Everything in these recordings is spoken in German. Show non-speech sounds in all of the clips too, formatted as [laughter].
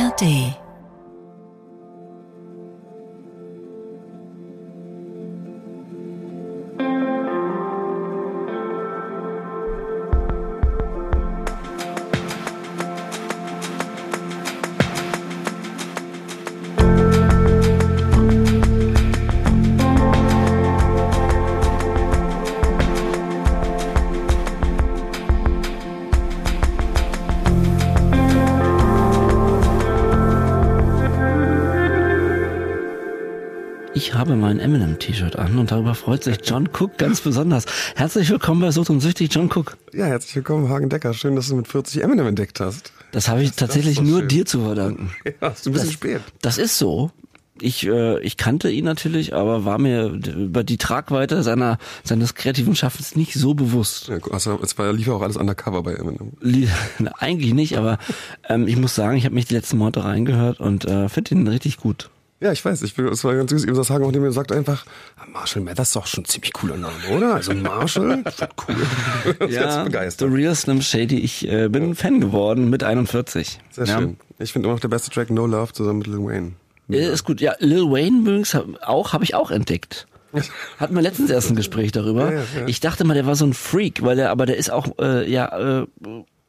ARD habe mein Eminem-T-Shirt an und darüber freut sich John Cook ganz besonders. Herzlich willkommen bei Sucht und Süchtig, John Cook. Ja, herzlich willkommen, Hagen Decker. Schön, dass du mit 40 Eminem entdeckt hast. Das habe ich tatsächlich doch nur schön. dir zu verdanken. [laughs] Ja, ist ein bisschen das, spät. Das ist so. Ich, äh, ich kannte ihn natürlich, aber war mir über die Tragweite seiner, seines kreativen Schaffens nicht so bewusst. Ja, also, es war, lief ja auch alles undercover bei Eminem. [laughs] Eigentlich nicht, aber ähm, ich muss sagen, ich habe mich die letzten Monate reingehört und äh, finde ihn richtig gut. Ja, ich weiß. Ich bin, es war ganz süß. Eben das Hagen, auch dem mir sagt einfach, ah, Marshall Mathers ist doch schon ein ziemlich cooler Name, oder? Also Marshall, [laughs] schon cool. [laughs] Das ja, The begeistert. Real Slim Shady. Ich äh, bin Fan geworden mit 41. Sehr ja. schön. Ich finde immer noch der beste Track No Love zusammen mit Lil Wayne. Äh, Ist gut. Ja, Lil Wayne übrigens auch, habe ich auch entdeckt. [laughs] Hatten wir letztens erst ein Gespräch darüber. Ja, ja, ja. Ich dachte mal, der war so ein Freak, weil der, aber der ist auch, äh, ja, äh,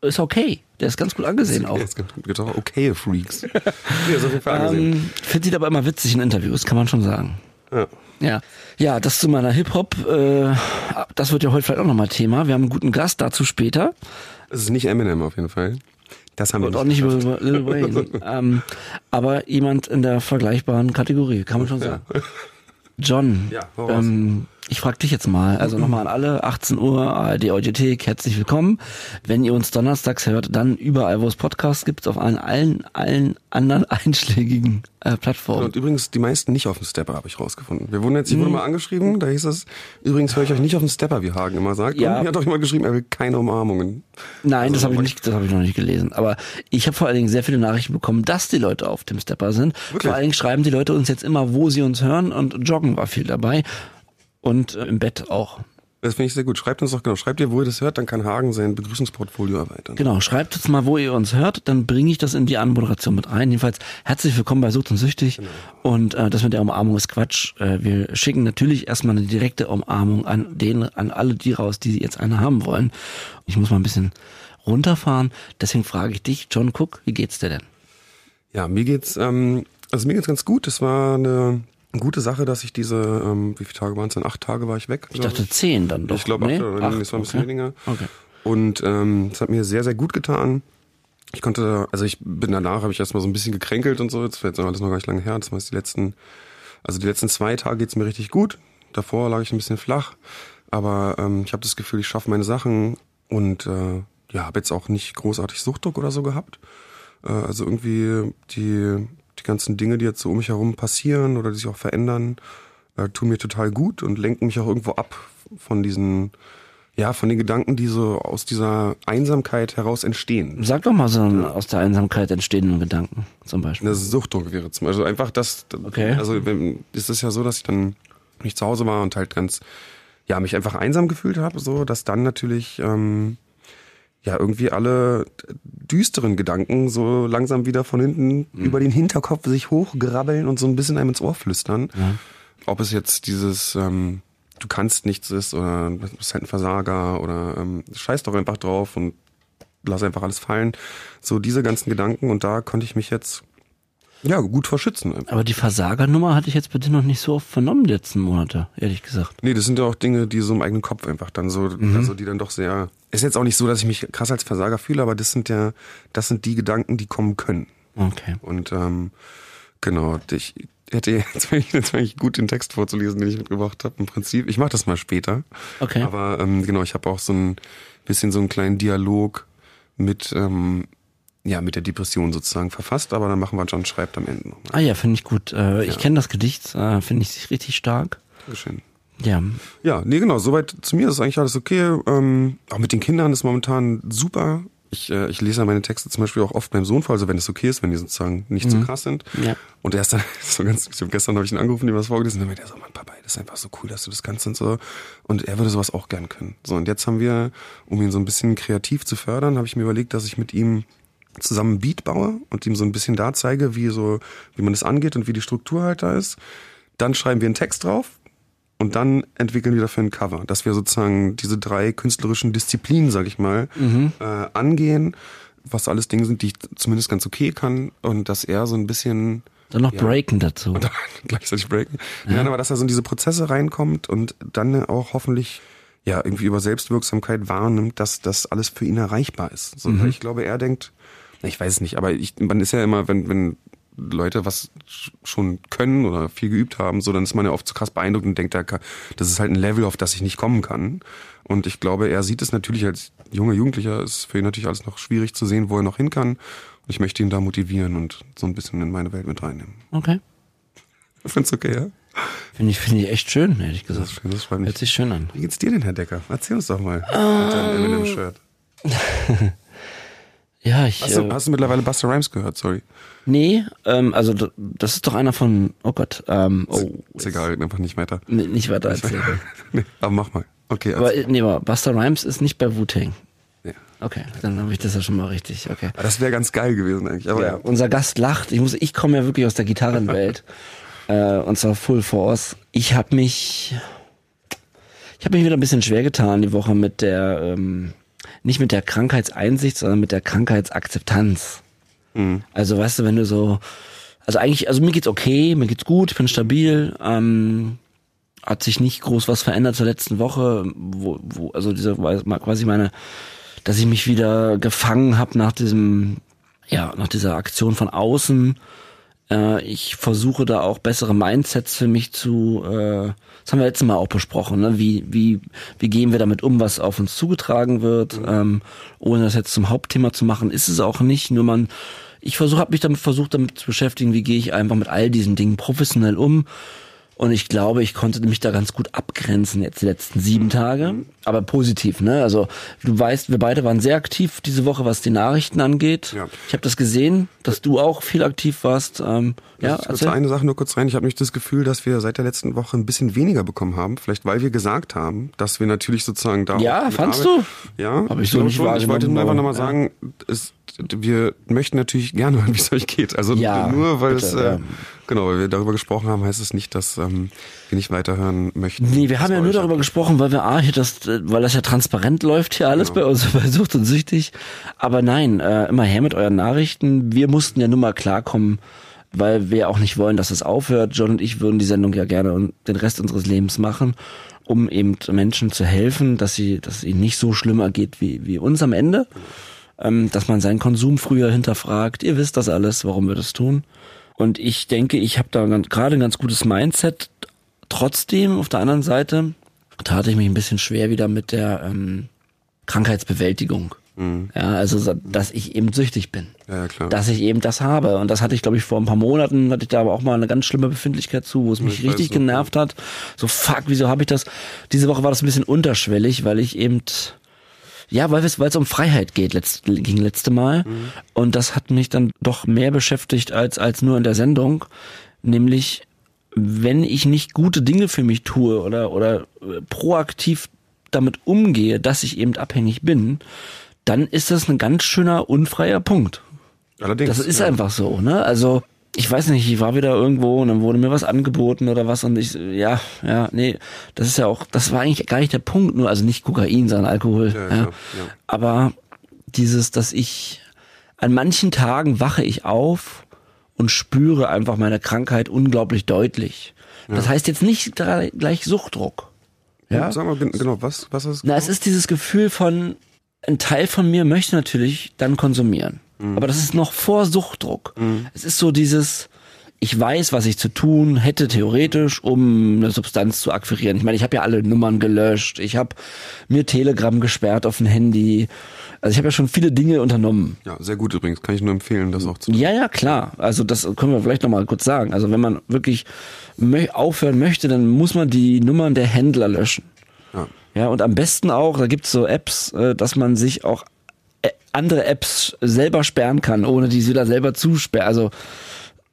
ist okay. Der ist ganz gut angesehen [laughs] auch. Ja, es gibt, gibt auch okay Freaks. [laughs] nee, ist auf jeden Fall angesehen. Ähm, Finde ihn aber immer witzig in Interviews, kann man schon sagen. Ja. Ja, ja, das zu meiner Hip-Hop, äh, das wird ja heute vielleicht auch nochmal Thema. Wir haben einen guten Gast dazu später. Es ist nicht Eminem auf jeden Fall. Das haben wir Und auch nicht über, über Lil Wayne. [laughs] ähm, aber jemand in der vergleichbaren Kategorie, kann man schon sagen. John, Ja, hau raus. ähm, ich frage dich jetzt mal, also nochmal an alle, 18 Uhr, ARD Audiothek, herzlich willkommen. Wenn ihr uns donnerstags hört, dann überall, wo es Podcasts gibt, auf allen, allen, allen anderen [laughs] einschlägigen äh, Plattformen. Und übrigens die meisten nicht auf dem Stepper, habe ich rausgefunden. Wir wurden jetzt, ich wurde mal angeschrieben, da hieß es, übrigens höre ich euch nicht auf dem Stepper, wie Hagen immer sagt. Ja. Und er hat auch immer geschrieben, er will keine Umarmungen. Nein, das Also, habe ich nicht, das habe ich noch nicht gelesen. Aber ich habe vor allen Dingen sehr viele Nachrichten bekommen, dass die Leute auf dem Stepper sind. Wirklich? Vor allen Dingen schreiben die Leute uns jetzt immer, wo sie uns hören und Joggen war viel dabei und äh, im Bett auch. Das finde ich sehr gut. Schreibt uns doch genau. Schreibt ihr, wo ihr das hört, dann kann Hagen sein Begrüßungsportfolio erweitern. Genau, schreibt uns mal, wo ihr uns hört, dann bringe ich das in die Anmoderation mit rein. Jedenfalls herzlich willkommen bei Sucht und Süchtig. Und äh, das mit der Umarmung ist Quatsch. Äh, wir schicken natürlich erstmal eine direkte Umarmung an den, an alle die raus, die jetzt eine haben wollen. Ich muss mal ein bisschen runterfahren. Deswegen frage ich dich, John Cook, wie geht's dir denn? Ja, mir geht's, ähm, also mir geht's ganz gut. Es war eine gute Sache, dass ich diese, ähm, wie viele Tage waren es denn? Acht Tage war ich weg. Ich dachte zehn dann doch. Ich glaube, nee? acht oder Acht, es war ein bisschen okay. weniger. Okay. Und ähm, es hat mir sehr, sehr gut getan. Ich konnte, also ich bin danach, habe ich erstmal so ein bisschen gekränkelt und so. Jetzt fällt alles noch gar nicht lange her. Das heißt, die letzten, also die letzten zwei Tage geht's mir richtig gut. Davor lag ich ein bisschen flach. Aber ähm, ich habe das Gefühl, ich schaffe meine Sachen und äh, ja, habe jetzt auch nicht großartig Suchtdruck oder so gehabt. Äh, also irgendwie die, die ganzen Dinge, die jetzt so um mich herum passieren oder die sich auch verändern, äh, tun mir total gut und lenken mich auch irgendwo ab von diesen, ja, von den Gedanken, die so aus dieser Einsamkeit heraus entstehen. Sag doch mal so einen aus der Einsamkeit entstehenden Gedanken zum Beispiel. Das Suchtdruck wäre zum Beispiel einfach das, Okay. also wenn, ist es ja so, dass ich dann nicht zu Hause war und halt ganz, ja, mich einfach einsam gefühlt habe, so, dass dann natürlich, ähm, ja, irgendwie alle düsteren Gedanken so langsam wieder von hinten über den Hinterkopf sich hochgrabbeln und so ein bisschen einem ins Ohr flüstern. Ob es jetzt dieses, ähm, du kannst nichts ist oder du bist halt ein Versager oder ähm, scheiß doch einfach drauf und lass einfach alles fallen. So diese ganzen Gedanken und da konnte ich mich jetzt ja gut verschützen. Aber die Versagernummer hatte ich jetzt bitte noch nicht so oft vernommen die letzten Monate, ehrlich gesagt. Nee, das sind ja auch Dinge, die so im eigenen Kopf einfach dann so, also die dann doch sehr. Ist jetzt auch nicht so, dass ich mich krass als Versager fühle, aber das sind ja, das sind die Gedanken, die kommen können. Okay. Und ähm, genau, ich hätte [laughs] jetzt eigentlich, jetzt eigentlich gut den Text vorzulesen, den ich mitgebracht habe. Im Prinzip, ich mache das mal später. Okay. Aber ähm, genau, ich habe auch so ein bisschen so einen kleinen Dialog mit ähm, ja mit der Depression sozusagen verfasst. Aber dann machen wir John schreibt am Ende noch. Ah ja, finde ich gut. Äh, Ich Ja. kenne das Gedicht, äh, finde ich richtig stark. Dankeschön. Ja. Ja, nee, genau, soweit zu mir ist eigentlich alles okay. Ähm, auch mit den Kindern ist momentan super. Ich, äh, ich lese ja meine Texte zum Beispiel auch oft beim Sohn vor, also wenn es okay ist, wenn die sozusagen nicht so krass sind. Ja. Und er ist dann [laughs] so ganz, ich hab, gestern habe ich ihn angerufen, ihm was vorgelesen, und dann meinte er so, Mann, Papa, das ist einfach so cool, dass du das kannst und so. Und er würde sowas auch gern können. So, und jetzt haben wir, um ihn so ein bisschen kreativ zu fördern, habe ich mir überlegt, dass ich mit ihm zusammen ein Beat baue und ihm so ein bisschen da zeige, wie so, wie man das angeht und wie die Struktur halt da ist. Dann schreiben wir einen Text drauf und dann entwickeln wir dafür ein Cover, dass wir sozusagen diese drei künstlerischen Disziplinen, sag ich mal, mhm. äh, angehen, was alles Dinge sind, die ich zumindest ganz okay kann und dass er so ein bisschen dann noch ja, breaken dazu. Und [laughs] dann gleichzeitig breaken. Ja. ja, aber dass er so in diese Prozesse reinkommt und dann auch hoffentlich ja irgendwie über Selbstwirksamkeit wahrnimmt, dass das alles für ihn erreichbar ist. So, mhm. Ich glaube, er denkt, ich weiß es nicht, aber ich, man ist ja immer, wenn, wenn Leute was schon können oder viel geübt haben, so dann ist man ja oft so krass beeindruckt und denkt, das ist halt ein Level, auf das ich nicht kommen kann. Und ich glaube, er sieht es natürlich als junger Jugendlicher, ist für ihn natürlich alles noch schwierig zu sehen, wo er noch hin kann. Und ich möchte ihn da motivieren und so ein bisschen in meine Welt mit reinnehmen. Okay. [laughs] Find's okay, ja? Finde ich, finde ich echt schön, ehrlich gesagt. Das, schön, das freut mich. Hört sich schön an. Wie geht's dir denn, Herr Decker? Erzähl uns doch mal. Um, mit deinem Eminem-Shirt. [laughs] Ja, ich. Hast du, äh, hast du mittlerweile Buster Rhymes gehört? Sorry. Nee, ähm, also das ist doch einer von. Oh Gott. Ähm, oh, ist, ist egal, einfach nicht weiter. Nee, nicht weiter erzählen. [laughs] nee, aber mach mal. Okay. Aber, nee, aber Buster Rhymes ist nicht bei Wu-Tang. Ja. Okay, dann habe ich das ja schon mal richtig. Okay. Das wäre ganz geil gewesen eigentlich. Aber ja, ja. Unser Gast lacht. Ich muss, ich komme ja wirklich aus der Gitarrenwelt [laughs] äh, und zwar Full Force. Ich habe mich, ich habe mich wieder ein bisschen schwer getan die Woche mit der ähm, nicht mit der Krankheitseinsicht, sondern mit der Krankheitsakzeptanz. Mhm. Also weißt du, wenn du so, also eigentlich, also mir geht's okay, mir geht's gut, ich bin stabil, ähm, hat sich nicht groß was verändert zur letzten Woche, wo, wo also diese quasi meine, dass ich mich wieder gefangen habe nach diesem, ja, nach dieser Aktion von außen äh, ich versuche da auch bessere Mindsets für mich zu, äh, das haben wir letztes Mal auch besprochen, ne? wie, wie, wie gehen wir damit um, was auf uns zugetragen wird, mhm. ähm, ohne das jetzt zum Hauptthema zu machen, ist es auch nicht, nur man, ich versuche, habe mich damit versucht, damit zu beschäftigen, wie gehe ich einfach mit all diesen Dingen professionell um und ich glaube, ich konnte mich da ganz gut abgrenzen jetzt die letzten sieben Tage. Aber positiv, ne? Also du weißt, wir beide waren sehr aktiv diese Woche, was die Nachrichten angeht. Ja. Ich habe das gesehen, dass du auch viel aktiv warst. Ähm, ja, kurz eine Sache nur kurz rein. Ich habe nicht das Gefühl, dass wir seit der letzten Woche ein bisschen weniger bekommen haben. Vielleicht weil wir gesagt haben, dass wir natürlich sozusagen da. Ja, fandst Arbeit, du? Ja, habe ich so nicht schon. Ich wollte nur einfach nochmal ja. sagen, es, wir möchten natürlich gerne hören, [laughs] wie es euch geht. Also ja, nur weil bitte, es, äh, ja. genau, weil wir darüber gesprochen haben, heißt es nicht, dass ähm, wir nicht weiterhören möchten. Nee, wir haben ja nur darüber gesprochen, weil wir A, hier das, weil das ja transparent läuft hier alles genau. bei uns [laughs] bei Sucht und Süchtig. Aber nein, äh, immer her mit euren Nachrichten. Wir mussten ja nur mal klarkommen, weil wir auch nicht wollen, dass es aufhört. John und ich würden die Sendung ja gerne und den Rest unseres Lebens machen, um eben Menschen zu helfen, dass sie, dass es ihnen nicht so schlimmer geht wie, wie uns am Ende. Ähm, dass man seinen Konsum früher hinterfragt. Ihr wisst das alles, warum wir das tun. Und ich denke, ich habe da gerade ein ganz gutes Mindset. Trotzdem, auf der anderen Seite, tat ich mich ein bisschen schwer wieder mit der ähm, Krankheitsbewältigung. Mhm. Ja, also dass ich eben süchtig bin. Ja, klar. Dass ich eben das habe. Und das hatte ich, glaube ich, vor ein paar Monaten, hatte ich da aber auch mal eine ganz schlimme Befindlichkeit zu, wo es mich ich richtig genervt hat. So, fuck, wieso habe ich das? Diese Woche war das ein bisschen unterschwellig, weil ich eben ja, weil es weil es um Freiheit geht, letzt, ging letzte Mal. Mhm. Und das hat mich dann doch mehr beschäftigt als, als nur in der Sendung. Nämlich, wenn ich nicht gute Dinge für mich tue oder, oder äh, proaktiv damit umgehe, dass ich eben abhängig bin, dann ist das ein ganz schöner unfreier Punkt. Allerdings. Das ist ja. einfach so, ne? Also, ich weiß nicht, ich war wieder irgendwo und dann wurde mir was angeboten oder was und ich, ja, ja, nee, das ist ja auch, das war eigentlich gar nicht der Punkt, nur, also nicht Kokain, sondern Alkohol. Ja, ja. ja. Aber dieses, dass ich, an manchen Tagen wache ich auf und spüre einfach meine Krankheit unglaublich deutlich. Das heißt jetzt nicht gleich Suchtdruck. Ja? Sag mal genau, was, was ist Na, es ist dieses Gefühl von, ein Teil von mir möchte natürlich dann konsumieren. Mhm. Aber das ist noch vor Suchtdruck. Mhm. Es ist so dieses, ich weiß, was ich zu tun hätte, theoretisch, um eine Substanz zu akquirieren. Ich meine, ich habe ja alle Nummern gelöscht, ich habe mir Telegram gesperrt auf dem Handy. Also ich habe ja schon viele Dinge unternommen. Ja, sehr gut übrigens. Kann ich nur empfehlen, das auch zu tun. Ja, ja, klar. Also das können wir vielleicht nochmal kurz sagen. Also wenn man wirklich aufhören möchte, dann muss man die Nummern der Händler löschen. Ja. Ja, und am besten auch, da gibt's so Apps, äh, dass man sich auch andere Apps selber sperren kann, ohne die sie da selber zusperren. Also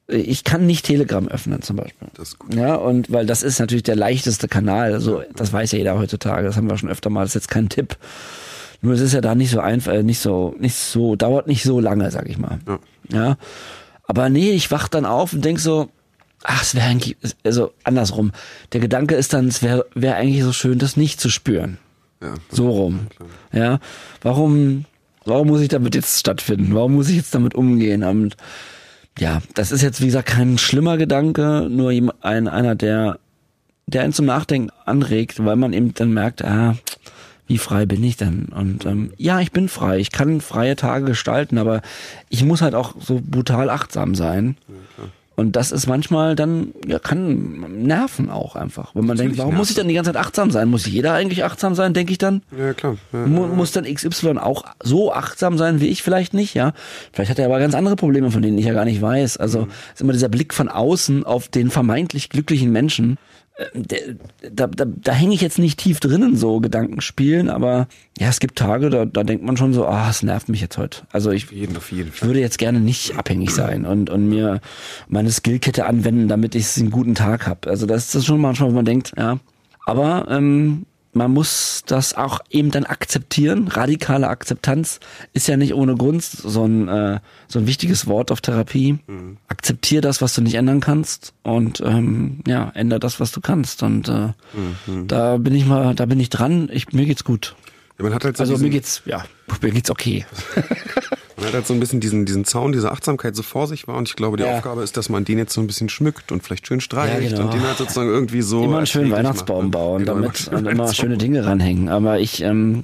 ich kann nicht Telegram öffnen zum Beispiel. Das ist gut. Ja, und weil das ist natürlich der leichteste Kanal. Also das weiß ja jeder heutzutage. Das haben wir schon öfter mal. Das ist jetzt kein Tipp. Nur es ist ja da nicht so einfach, äh, nicht so, nicht so, dauert nicht so lange, sag ich mal. Ja. Ja. Aber nee, ich wach dann auf und denk so, ach, es wäre eigentlich, also andersrum. Der Gedanke ist dann, es wäre wär eigentlich so schön, das nicht zu spüren. Ja. So rum. Ja. Warum, warum muss ich damit jetzt stattfinden? Warum muss ich jetzt damit umgehen? Und ja, das ist jetzt, wie gesagt, kein schlimmer Gedanke, nur ein, einer, der, der einen zum Nachdenken anregt, weil man eben dann merkt, ah, wie frei bin ich denn? Und ähm, ja, ich bin frei. Ich kann freie Tage gestalten, aber ich muss halt auch so brutal achtsam sein. Und das ist manchmal dann, ja, kann nerven auch einfach. Wenn man denkt, warum muss ich dann die ganze Zeit achtsam sein? Muss jeder eigentlich achtsam sein, denke ich dann? Ja, klar. Ja. Mu muss dann XY auch so achtsam sein wie ich vielleicht nicht, ja? Vielleicht hat er aber ganz andere Probleme, von denen ich ja gar nicht weiß. Also ist immer dieser Blick von außen auf den vermeintlich glücklichen Menschen. Äh, Der, da, da, da hänge ich jetzt nicht tief drinnen, so Gedanken spielen, aber ja, es gibt Tage, da, da denkt man schon so, ah, es nervt mich jetzt heute. Also ich Auf jeden, auf jeden würde jetzt gerne nicht abhängig sein und, und mir meine Skillkette anwenden, damit ich einen guten Tag habe. Also das ist das schon manchmal, wo man denkt, ja. Aber ähm, man muss das auch eben dann akzeptieren. Radikale Akzeptanz ist ja nicht ohne Grund so ein, äh, so ein wichtiges Wort auf Therapie. Akzeptier das, was du nicht ändern kannst und ähm, ja, änder das, was du kannst. Und äh, da bin ich mal, da bin ich dran. Ich, mir geht's gut. Ja, man hat halt so Also mir geht's, ja, mir geht's okay. [laughs] man hat halt so ein bisschen diesen, diesen Zaun, diese Achtsamkeit so vor sich war und ich glaube, die Ja. Aufgabe ist, dass man den jetzt so ein bisschen schmückt und vielleicht schön streicht Ja, genau. und den halt sozusagen irgendwie so immer einen schönen Weihnachtsbaum macht, bauen, Genau, damit [laughs] und immer Weihnachtsbaum. schöne Dinge ranhängen. Aber ich ähm,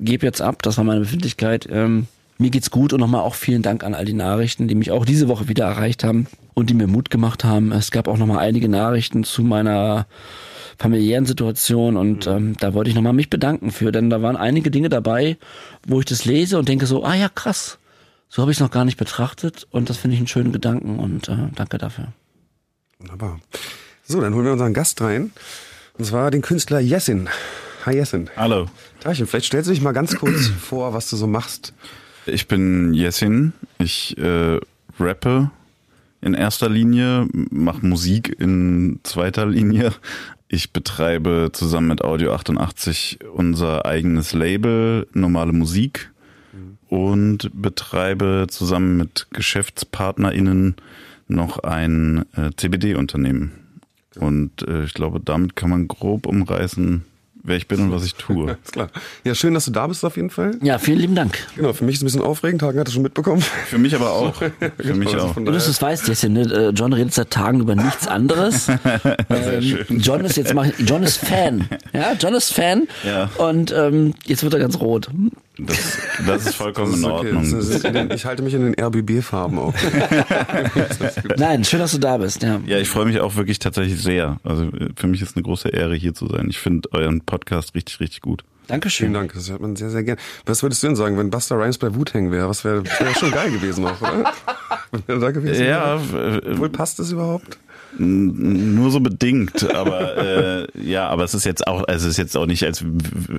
gebe jetzt ab, das war meine Befindlichkeit. Ähm, mir geht's gut und nochmal auch vielen Dank an all die Nachrichten, die mich auch diese Woche wieder erreicht haben und die mir Mut gemacht haben. Es gab auch nochmal einige Nachrichten zu meiner familiären Situation und ähm, da wollte ich nochmal mich bedanken für, denn da waren einige Dinge dabei, wo ich das lese und denke so, ah ja krass, so habe ich es noch gar nicht betrachtet und das finde ich einen schönen Gedanken und äh, danke dafür. Wunderbar. So, dann holen wir unseren Gast rein. Und zwar den Künstler Jessin. Hi Jessin. Hallo, Tachchen, vielleicht stellst du dich mal ganz kurz [clears throat] vor, was du so machst. ich bin Jessin. Ich äh, rappe in erster Linie, mache Musik in zweiter Linie. Ich betreibe zusammen mit Audio 88 unser eigenes Label Normale Musik und betreibe zusammen mit GeschäftspartnerInnen noch ein äh, CBD-Unternehmen. Und äh, ich glaube, damit kann man grob umreißen, wer ich bin und was ich tue. [laughs] Ist klar. Ja, schön, dass du da bist auf jeden Fall. Ja, vielen lieben Dank. Genau, für mich ist es ein bisschen aufregend. Hagen hat es schon mitbekommen. Für mich aber auch. [laughs] Für mich Also auch. Nur, dass du es weißt, Jessin, ne? äh, John redet seit Tagen über nichts anderes. [laughs] ähm, John ist jetzt mach, John ist Fan. Ja, John ist Fan. Ja. Und ähm, jetzt wird er ganz rot. Das, das ist vollkommen in Das ist okay. Ordnung. Das ist in den- Ich halte mich in den RBB-Farben auf. [laughs] Nein, schön, dass du da bist. Ja. Ja, ich freue mich auch wirklich tatsächlich sehr. Also für mich ist eine große Ehre, hier zu sein. Ich finde euren Podcast richtig, richtig gut. Dankeschön. Vielen Dank, das hört man sehr, sehr gern. Was würdest du denn sagen, wenn Buster Rhymes bei Wu-Tang wäre? Was wäre wär schon geil gewesen auch, oder? [laughs] Wenn er da gewesen Ja, wäre. Wohl passt das überhaupt? Nur so bedingt, aber äh, ja, aber es ist jetzt auch, also es ist jetzt auch nicht, als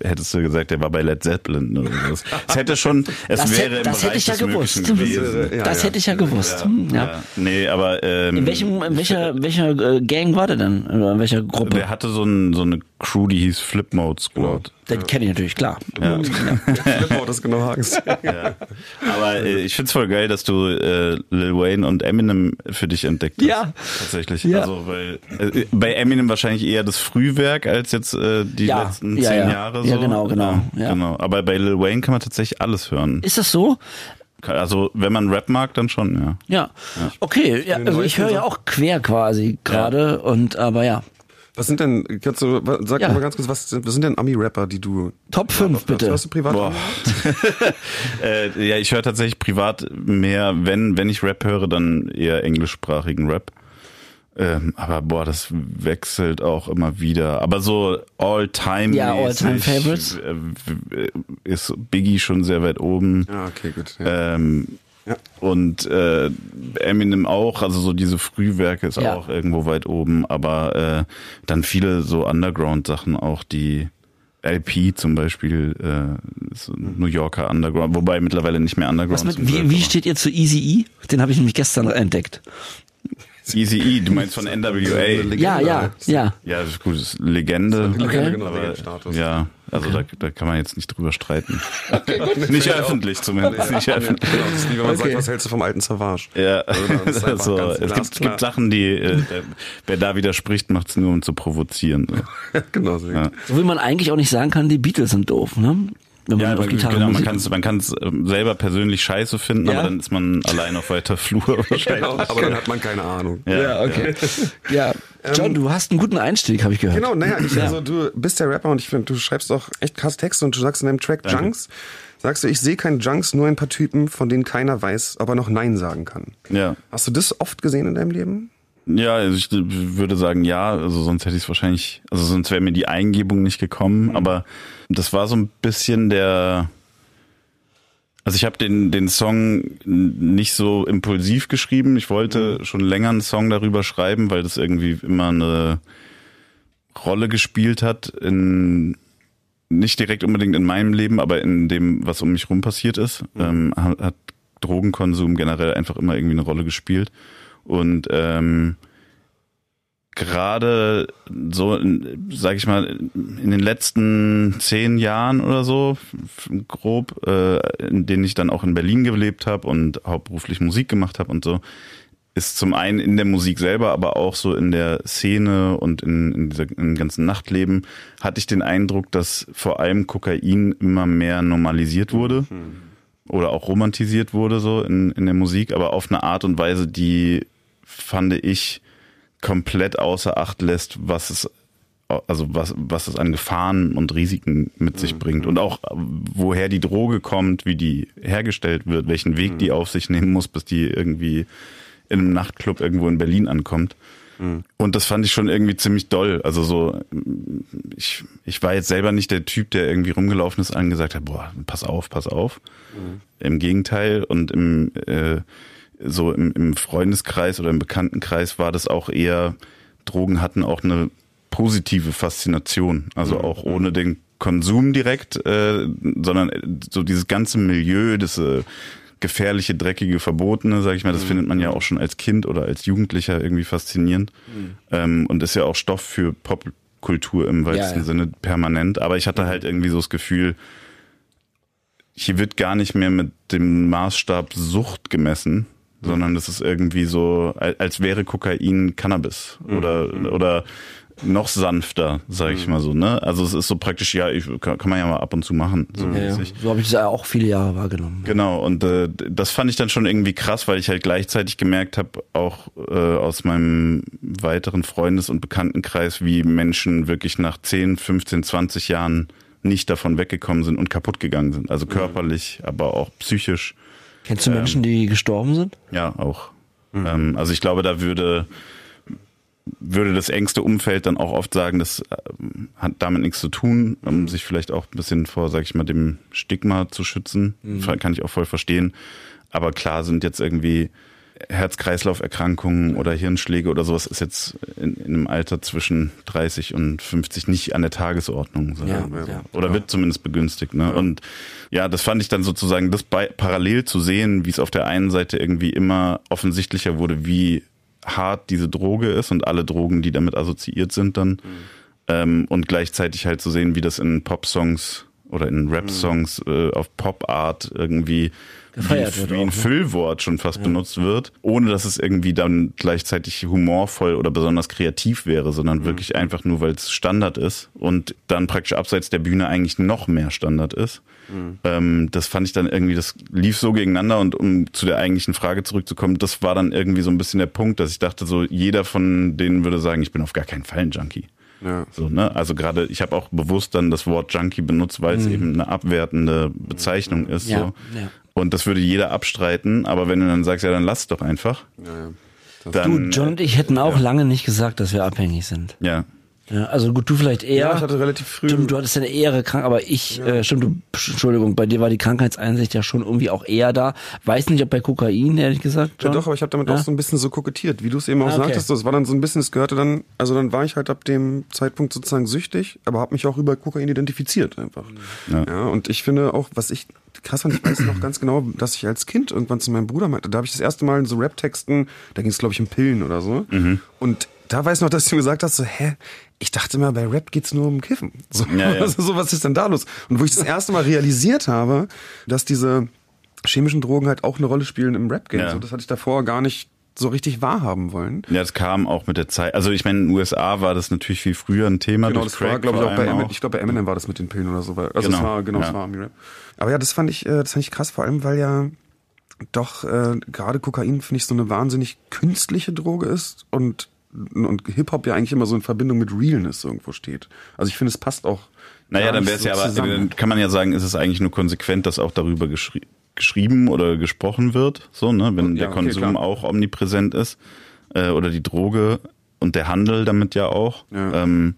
hättest du gesagt, er war bei Led Zeppelin oder sowas. Es hätte schon, es Das, wäre hätte, im das Bereich hätte ich ja des gewusst. Möglichen gewesen. Ja, das ja. hätte ich ja gewusst. Hm, Ja. Ja. Nee, aber ähm, In welchem, in welcher, welcher äh, Gang war der denn? Oder in welcher Gruppe? der hatte so, ein, so eine Crew, die hieß Flip Mode Squad. Den kenne ich natürlich, klar. Ja. [laughs] Flipmode, das ist genau Hagens. [laughs] Ja. Aber äh, ich find's voll geil, dass du äh, Lil Wayne und Eminem für dich entdeckt hast. Ja. Tatsächlich. Ja. Also weil äh, bei Eminem wahrscheinlich eher das Frühwerk als jetzt äh, die Ja. letzten Ja, zehn ja. Jahre. So. Ja, genau, genau. Ja. genau. Aber bei Lil Wayne kann man tatsächlich alles hören. Ist das so? Also wenn man Rap mag, dann schon, ja. Ja. Okay, ja, also ich höre ja auch quer quasi gerade und aber ja. Was sind denn, kannst du, sag Ja. mal ganz kurz, was sind, was sind denn Ami-Rapper, die du... Top 5 bitte. Hast du privat? Boah. [laughs] äh, ja, ich höre tatsächlich privat mehr, wenn, wenn ich Rap höre, dann eher englischsprachigen Rap. Ähm, aber boah, das wechselt auch immer wieder. Aber so all-time Ja, All-Time-Favorites. äh, ist Biggie schon sehr weit oben. Ja, okay, gut. Ja. Ähm, Ja. Und äh, Eminem auch, also so diese Frühwerke ist Ja. auch irgendwo weit oben, aber äh, dann viele so Underground-Sachen auch, die LP zum Beispiel, äh, ist New Yorker Underground, wobei mittlerweile nicht mehr Underground. Was mit, wie, wie steht ihr zu Easy E? Den habe ich nämlich gestern entdeckt. Easy E, du meinst von NWA. Ja, ja, ja. Ja, das ist gut, das ist Legende. Okay. genau, Aber, ja, also da, da kann man jetzt nicht drüber streiten. [laughs] [laughs] nicht öffentlich zumindest. Nicht öffentlich. Genau, das ist wie wenn man Okay. sagt, was hältst du vom alten Savage? Ja, Also, das ist [laughs] einfach so, ganz es gibt, gibt Sachen, die, äh, wer da widerspricht, macht es nur, um zu provozieren. So. genau, so Ja. So wie man eigentlich auch nicht sagen kann, die Beatles sind doof, ne? Wenn man Ja, auf aber Gitarre genau, man kann es man kann's, ähm, selber persönlich scheiße finden, Ja. aber dann ist man allein auf weiter Flur [laughs] wahrscheinlich. Genau, aber dann hat man keine Ahnung. Ja, okay. Ja, John, du hast einen guten Einstieg, habe ich gehört. Genau, naja, ich, Ja. also du bist der Rapper und ich finde, du schreibst auch echt krass Texte und du sagst in deinem Track Danke. Junks, sagst du, ich sehe keinen Junks, nur ein paar Typen, von denen keiner weiß, ob er noch Nein sagen kann. Ja. Hast du das oft gesehen in deinem Leben? Ja, also ich würde sagen, ja, also sonst hätte ich es wahrscheinlich, also sonst wäre mir die Eingebung nicht gekommen, aber das war so ein bisschen der, also ich habe den, den Song nicht so impulsiv geschrieben. Ich wollte schon länger einen Song darüber schreiben, weil das irgendwie immer eine Rolle gespielt hat in nicht direkt unbedingt in meinem Leben, aber in dem, was um mich rum passiert ist, ähm, hat, hat Drogenkonsum generell einfach immer irgendwie eine Rolle gespielt. Und ähm, gerade so, sage ich mal, in den letzten zehn Jahren oder so, grob, äh, in denen ich dann auch in Berlin gelebt habe und hauptberuflich Musik gemacht habe und so, ist zum einen in der Musik selber, aber auch so in der Szene und in, in, dieser, im ganzen Nachtleben hatte ich den Eindruck, dass vor allem Kokain immer mehr normalisiert wurde oder auch romantisiert wurde so in, in der Musik, aber auf eine Art und Weise, die fand ich komplett außer Acht lässt, was es also was was es an Gefahren und Risiken mit sich bringt und auch woher die Droge kommt, wie die hergestellt wird, welchen Weg die auf sich nehmen muss, bis die irgendwie in einem Nachtclub irgendwo in Berlin ankommt. Und das fand ich schon irgendwie ziemlich doll. Also so, ich, ich war jetzt selber nicht der Typ, der irgendwie rumgelaufen ist und gesagt hat, boah, pass auf, pass auf. Im Gegenteil. Und im, äh, so im, im Freundeskreis oder im Bekanntenkreis war das auch eher, Drogen hatten auch eine positive Faszination. Also auch ohne den Konsum direkt, äh, sondern so dieses ganze Milieu, das äh, gefährliche, dreckige, verbotene, sag ich mal, das findet man ja auch schon als Kind oder als Jugendlicher irgendwie faszinierend ähm, und ist ja auch Stoff für Popkultur im weitesten Ja, ja. Sinne permanent. Aber ich hatte halt irgendwie so das Gefühl, hier wird gar nicht mehr mit dem Maßstab Sucht gemessen, sondern das ist irgendwie so, al- als wäre Kokain Cannabis oder oder noch sanfter, sage ich mal so. Ne? Also es ist so praktisch, ja, ich, kann, kann man ja mal ab und zu machen. So Ja, ja. mäßig. So habe ich das ja auch viele Jahre wahrgenommen. Genau, und äh, das fand ich dann schon irgendwie krass, weil ich halt gleichzeitig gemerkt habe, auch äh, aus meinem weiteren Freundes- und Bekanntenkreis, wie Menschen wirklich nach 10, 15, 20 Jahren nicht davon weggekommen sind und kaputt gegangen sind. Also körperlich, aber auch psychisch. Kennst du Menschen, die gestorben sind? Ja, auch. Ähm, also ich glaube, da würde würde das engste Umfeld dann auch oft sagen, das ähm, hat damit nichts zu tun, um sich vielleicht auch ein bisschen vor, sag ich mal, dem Stigma zu schützen. Kann ich auch voll verstehen. Aber klar sind jetzt irgendwie Herz-Kreislauf-Erkrankungen oder Hirnschläge oder sowas ist jetzt in, in einem Alter zwischen 30 und 50 nicht an der Tagesordnung. So. Ja, ja. Oder wird zumindest begünstigt. Ne? Und ja, das fand ich dann sozusagen, das bei, parallel zu sehen, wie es auf der einen Seite irgendwie immer offensichtlicher wurde, wie hart diese Droge ist und alle Drogen, die damit assoziiert sind dann. Ähm, und gleichzeitig halt zu sehen, wie das in Pop-Songs oder in Rap-Songs äh, auf Pop-Art irgendwie Gefeiert wie, wird wie auch, ein ne? Füllwort schon fast benutzt wird, ohne dass es irgendwie dann gleichzeitig humorvoll oder besonders kreativ wäre, Mhm. sondern wirklich einfach nur, weil es Standard ist und dann praktisch abseits der Bühne eigentlich noch mehr Standard ist. Mhm. Ähm, das fand ich dann irgendwie, das lief so gegeneinander und um zu der eigentlichen Frage zurückzukommen, das war dann irgendwie so ein bisschen der Punkt, dass ich dachte, so jeder von denen würde sagen, ich bin auf gar keinen Fall ein Junkie. Ja. So, ne? Also gerade, ich habe auch bewusst dann das Wort Junkie benutzt, weil es eben eine abwertende Bezeichnung ist. Mhm. Ja, so. ja. Und das würde jeder abstreiten, aber wenn du dann sagst, ja, dann lass doch einfach. Ja, ja. Du, Dann, John und ich hätten auch lange nicht gesagt, dass wir abhängig sind. ja. Ja, also gut, du vielleicht eher. Ja, ich hatte relativ früh. Stimmt, du hattest ja eine eher krank, aber ich, äh, stimmt, du, Entschuldigung, bei dir war die Krankheitseinsicht ja schon irgendwie auch eher da. Weiß nicht, ob bei Kokain, ehrlich gesagt. Ja, John? doch, aber ich habe damit Ja? auch so ein bisschen so kokettiert, wie du es eben auch Ah, okay. sagtest. Das war dann so ein bisschen, es gehörte dann, also dann war ich halt ab dem Zeitpunkt sozusagen süchtig, aber habe mich auch über Kokain identifiziert einfach. Ja. Ja. und ich finde auch, was ich krass fand, ich weiß noch ganz genau, dass ich als Kind irgendwann zu meinem Bruder meinte, da habe ich das erste Mal in so Rap-Texten, da ging es glaube ich um Pillen oder so. Mhm. Und da weiß ich noch, dass du gesagt hast, so, hä, ich dachte mal, bei Rap geht's nur um Kiffen. So, Ja, ja. [laughs] Also, so was ist denn da los? Und wo ich das erste Mal realisiert habe, dass diese chemischen Drogen halt auch eine Rolle spielen im Rap-Game. Ja. So, das hatte ich davor gar nicht so richtig wahrhaben wollen. Ja, das kam auch mit der Zeit. Also ich meine, in den USA war das natürlich viel früher ein Thema. Genau, das war, Crack glaube ich, auch bei Eminem, ich glaube, bei Eminem war das mit den Pillen oder so. Also Genau, es war, genau, es ja. war Army Rap. Aber ja, das fand ich, äh, das fand ich krass, vor allem, weil ja doch äh, gerade Kokain, finde ich, so eine wahnsinnig künstliche Droge ist und, und Hip-Hop ja eigentlich immer so in Verbindung mit Realness irgendwo steht. Also ich finde, es passt auch. Naja, dann wäre es so ja aber, zusammen. dann kann man ja sagen, ist es eigentlich nur konsequent, dass auch darüber geschri geschrieben oder gesprochen wird, so, ne, wenn Ja, der okay, Konsum klar. auch omnipräsent ist, äh, oder die Droge und der Handel damit ja auch. Ja. Ähm,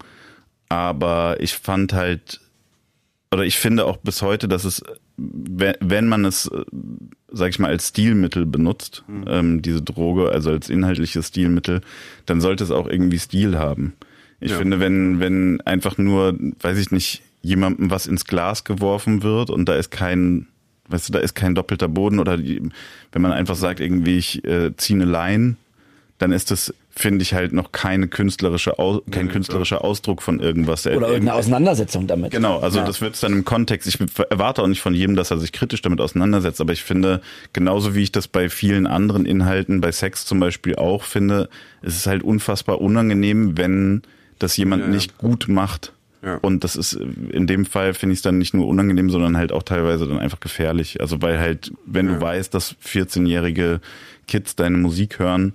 aber ich fand halt, oder ich finde auch bis heute, dass es, wenn, wenn man es, äh, sag ich mal, als Stilmittel benutzt, Mhm. ähm, diese Droge, also als inhaltliches Stilmittel, dann sollte es auch irgendwie Stil haben. Ich Ja. finde, wenn, wenn einfach nur, weiß ich nicht, jemandem was ins Glas geworfen wird und da ist kein, weißt du, da ist kein doppelter Boden oder die, wenn man einfach sagt, irgendwie ich äh, ziehe eine Line, dann ist das, finde ich, halt noch keine künstlerische, Au kein künstlerischer Ausdruck von irgendwas. Oder irgendeine Auseinandersetzung damit. Genau, also Ja. das wird dann im Kontext. Ich erwarte auch nicht von jedem, dass er sich kritisch damit auseinandersetzt, aber ich finde, genauso wie ich das bei vielen anderen Inhalten, bei Sex zum Beispiel auch finde, es ist halt unfassbar unangenehm, wenn das jemand Ja, ja. nicht gut macht. Ja. Und das ist in dem Fall finde ich es dann nicht nur unangenehm, sondern halt auch teilweise dann einfach gefährlich. Also weil halt, wenn Ja. du weißt, dass 14-jährige Kids deine Musik hören,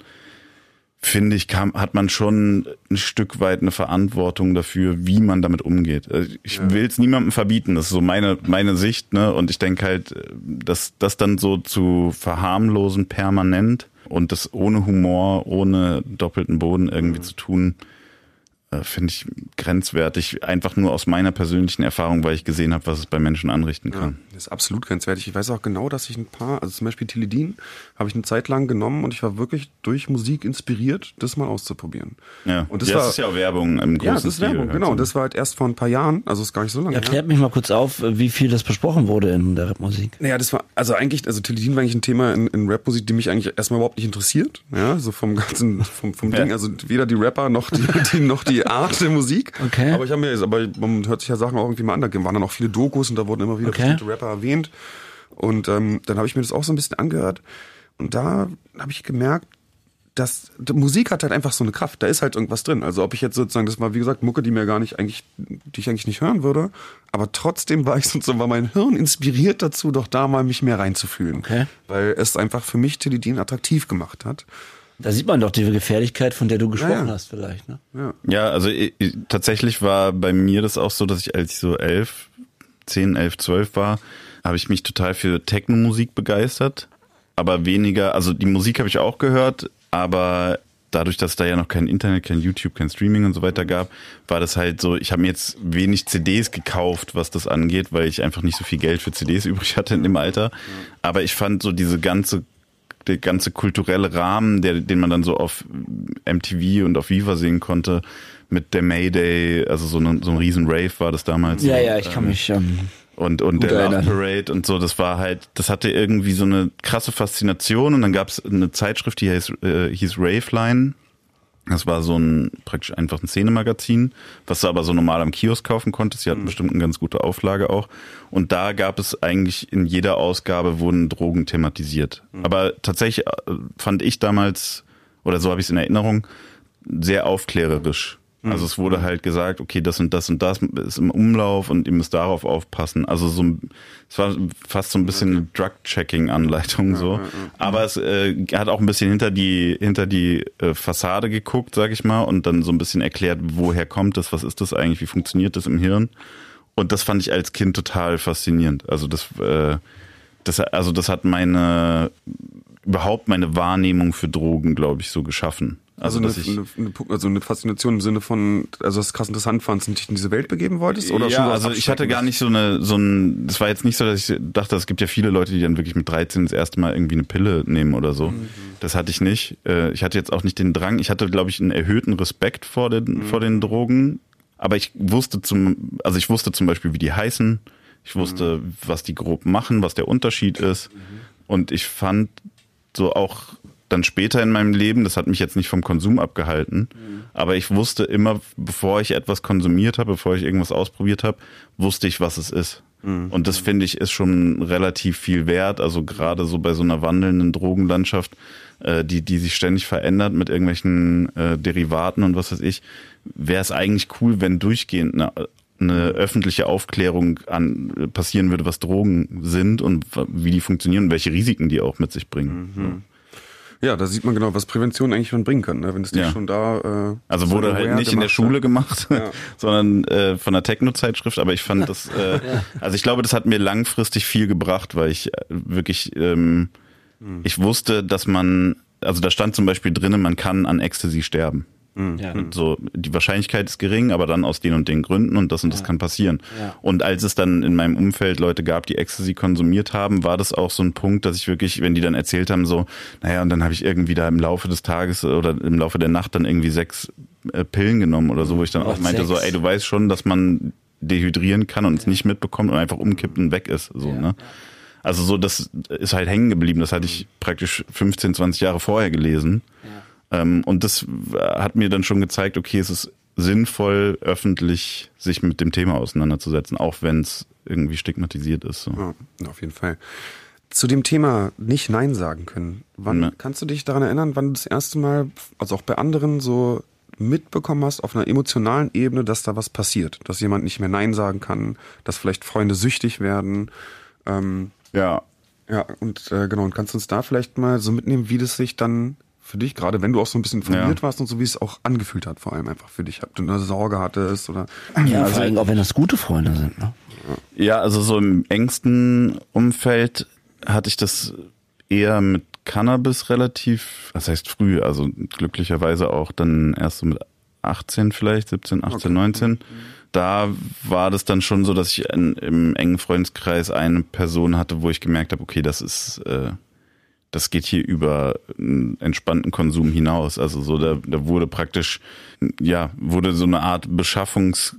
finde ich, kam, hat man schon ein Stück weit eine Verantwortung dafür, wie man damit umgeht. Also Ich Ja. will es niemandem verbieten, das ist so meine, meine Sicht, ne? Und ich denke halt, dass das dann so zu verharmlosen permanent und das ohne Humor, ohne doppelten Boden irgendwie zu tun, äh, finde ich grenzwertig. Einfach nur aus meiner persönlichen Erfahrung, weil ich gesehen habe, was es bei Menschen anrichten kann. Das ist absolut grenzwertig. Ich weiß auch genau, dass ich ein paar, also zum Beispiel Tilidin, habe ich eine Zeit lang genommen und ich war wirklich durch Musik inspiriert, das mal auszuprobieren. Ja, Und das ja, war- das ist ja auch Werbung im großen Ja, das ist Stil. Werbung, genau. Und das war halt erst vor ein paar Jahren, also ist gar nicht so lange her. Erklärt mich mal kurz auf, wie viel das besprochen wurde in der Rapmusik. Naja, das war, also eigentlich, also Teledin war eigentlich ein Thema in, in Rapmusik, die mich eigentlich erstmal überhaupt nicht interessiert. Ja, so vom ganzen, vom, vom [laughs] Ja. Ding, also weder die Rapper noch die, [laughs] die, noch die Art der Musik. Okay. Aber ich habe mir jetzt, aber man hört sich ja Sachen auch irgendwie mal an, da waren dann auch viele Dokus und da wurden immer wieder Okay. bestimmte Rapper erwähnt. Und ähm, dann habe ich mir das auch so ein bisschen angehört. Und da habe ich gemerkt, dass die Musik hat halt einfach so eine Kraft. Da ist halt irgendwas drin. Also ob ich jetzt sozusagen, das war wie gesagt Mucke, die mir gar nicht eigentlich, die ich eigentlich nicht hören würde, aber trotzdem war ich [laughs] sozusagen, war mein Hirn inspiriert dazu, doch da mal mich mehr reinzufühlen. Okay. Weil es einfach für mich Tilidin attraktiv gemacht hat. Da sieht man doch die Gefährlichkeit, von der du gesprochen ja. hast vielleicht. Ne? Ja. Ja, also ich, ich, tatsächlich war bei mir das auch so, dass ich, als ich so elf, zehn, elf, zwölf war, habe ich mich total für Techno-Musik begeistert. Aber weniger, also die Musik habe ich auch gehört, aber dadurch, dass es da ja noch kein Internet, kein YouTube, kein Streaming und so weiter gab, war das halt so, ich habe mir jetzt wenig CDs gekauft, was das angeht, weil ich einfach nicht so viel Geld für CDs übrig hatte in dem Alter. Aber ich fand so diese ganze der ganze kulturelle Rahmen, der, den man dann so auf MTV und auf Viva sehen konnte, mit der Mayday, also so, eine, so ein riesen Rave war das damals. Ja, ja, ich kann ähm, mich. Ähm, und, und der Love. Parade und so, das war halt, das hatte irgendwie so eine krasse Faszination und dann gab es eine Zeitschrift, die hieß, äh, hieß Raveline. Das war so ein praktisch einfach ein Szenemagazin, was du aber so normal am Kiosk kaufen konntest. Sie hatten bestimmt eine ganz gute Auflage auch. Und da gab es eigentlich in jeder Ausgabe wurden Drogen thematisiert. Aber tatsächlich äh, fand ich damals, oder so habe ich es in Erinnerung, sehr aufklärerisch. Also es wurde halt gesagt, okay, das und das und das ist im Umlauf und ihr müsst darauf aufpassen. Also so, es war fast so ein bisschen eine Drug-Checking-Anleitung so. Aber es äh, hat auch ein bisschen hinter die hinter die äh, Fassade geguckt, sag ich mal, und dann so ein bisschen erklärt, woher kommt das, was ist das eigentlich, wie funktioniert das im Hirn. Und das fand ich als Kind total faszinierend. Also das, äh, das, also das hat meine überhaupt meine Wahrnehmung für Drogen, glaube ich, so geschaffen. Also, Also, eine, eine, also eine Faszination im Sinne von, also dass du krass interessant fandst und dich in diese Welt begeben wolltest? Oder ja, also ich hatte gar nicht so eine, so ein, das war jetzt nicht so, dass ich dachte, es gibt ja viele Leute, die dann wirklich mit 13 das erste Mal irgendwie eine Pille nehmen oder so. Mhm. Das hatte ich nicht. Äh, Ich hatte jetzt auch nicht den Drang. Ich hatte, glaube ich, einen erhöhten Respekt vor den, Mhm. vor den Drogen. Aber ich wusste zum, also ich wusste zum Beispiel, wie die heißen. Ich wusste, was die grob machen, was der Unterschied ist. Und ich fand so auch dann später in meinem Leben, das hat mich jetzt nicht vom Konsum abgehalten, aber ich wusste immer, bevor ich etwas konsumiert habe, bevor ich irgendwas ausprobiert habe, wusste ich, was es ist. Und das finde ich ist schon relativ viel wert. Also gerade so bei so einer wandelnden Drogenlandschaft, äh, die, die sich ständig verändert mit irgendwelchen äh, Derivaten und was weiß ich, wäre es eigentlich cool, wenn durchgehend eine, eine öffentliche Aufklärung an passieren würde, was Drogen sind und wie die funktionieren und welche Risiken die auch mit sich bringen. Ja, da sieht man genau, was Prävention eigentlich schon bringen kann, ne? wenn es dich Ja. schon da. Äh, Also so wurde halt nicht in der Schule hat. gemacht, Ja. [laughs] sondern äh, von einer Techno-Zeitschrift. Aber ich fand das, äh, [laughs] also ich glaube, das hat mir langfristig viel gebracht, weil ich äh, wirklich, ähm, ich wusste, dass man, also da stand zum Beispiel drinnen, man kann an Ecstasy sterben. Ja. Und So, die Wahrscheinlichkeit ist gering, aber dann aus den und den Gründen und das und das kann passieren. Ja. Und als es dann in meinem Umfeld Leute gab, die Ecstasy konsumiert haben, war das auch so ein Punkt, dass ich wirklich, wenn die dann erzählt haben, so, naja, und dann habe ich irgendwie da im Laufe des Tages oder im Laufe der Nacht dann irgendwie sechs äh, Pillen genommen oder so, wo ich dann auch Ach, meinte, so, sechs. ey, du weißt schon, dass man dehydrieren kann und es nicht mitbekommt und einfach umkippt und weg ist. So, ne? Also so, das ist halt hängen geblieben. Das hatte ich praktisch 15, 20 Jahre vorher gelesen. Ähm, und das hat mir dann schon gezeigt, okay, es ist sinnvoll, öffentlich sich mit dem Thema auseinanderzusetzen, auch wenn es irgendwie stigmatisiert ist. So. Ja, auf jeden Fall. Zu dem Thema nicht Nein sagen können. Wann Ne. kannst du dich daran erinnern, wann du das erste Mal, also auch bei anderen so mitbekommen hast auf einer emotionalen Ebene, dass da was passiert, dass jemand nicht mehr Nein sagen kann, dass vielleicht Freunde süchtig werden. Ähm, Ja, ja, und äh, genau, und kannst du uns da vielleicht mal so mitnehmen, wie das sich dann für dich, gerade wenn du auch so ein bisschen informiert Ja. warst und so, wie es auch angefühlt hat, vor allem einfach für dich, ob du eine Sorge hattest oder Ja, Also- vor allem auch wenn das gute Freunde sind. Ne? Ja, also so im engsten Umfeld hatte ich das eher mit Cannabis relativ, was heißt früh, also glücklicherweise auch dann erst so mit 18 vielleicht, 17, 18, 19. Da war das dann schon so, dass ich in, im engen Freundeskreis eine Person hatte, wo ich gemerkt habe, okay, das ist, äh, das geht hier über einen entspannten Konsum hinaus. Also so, da, da wurde praktisch, ja, wurde so eine Art Beschaffungs,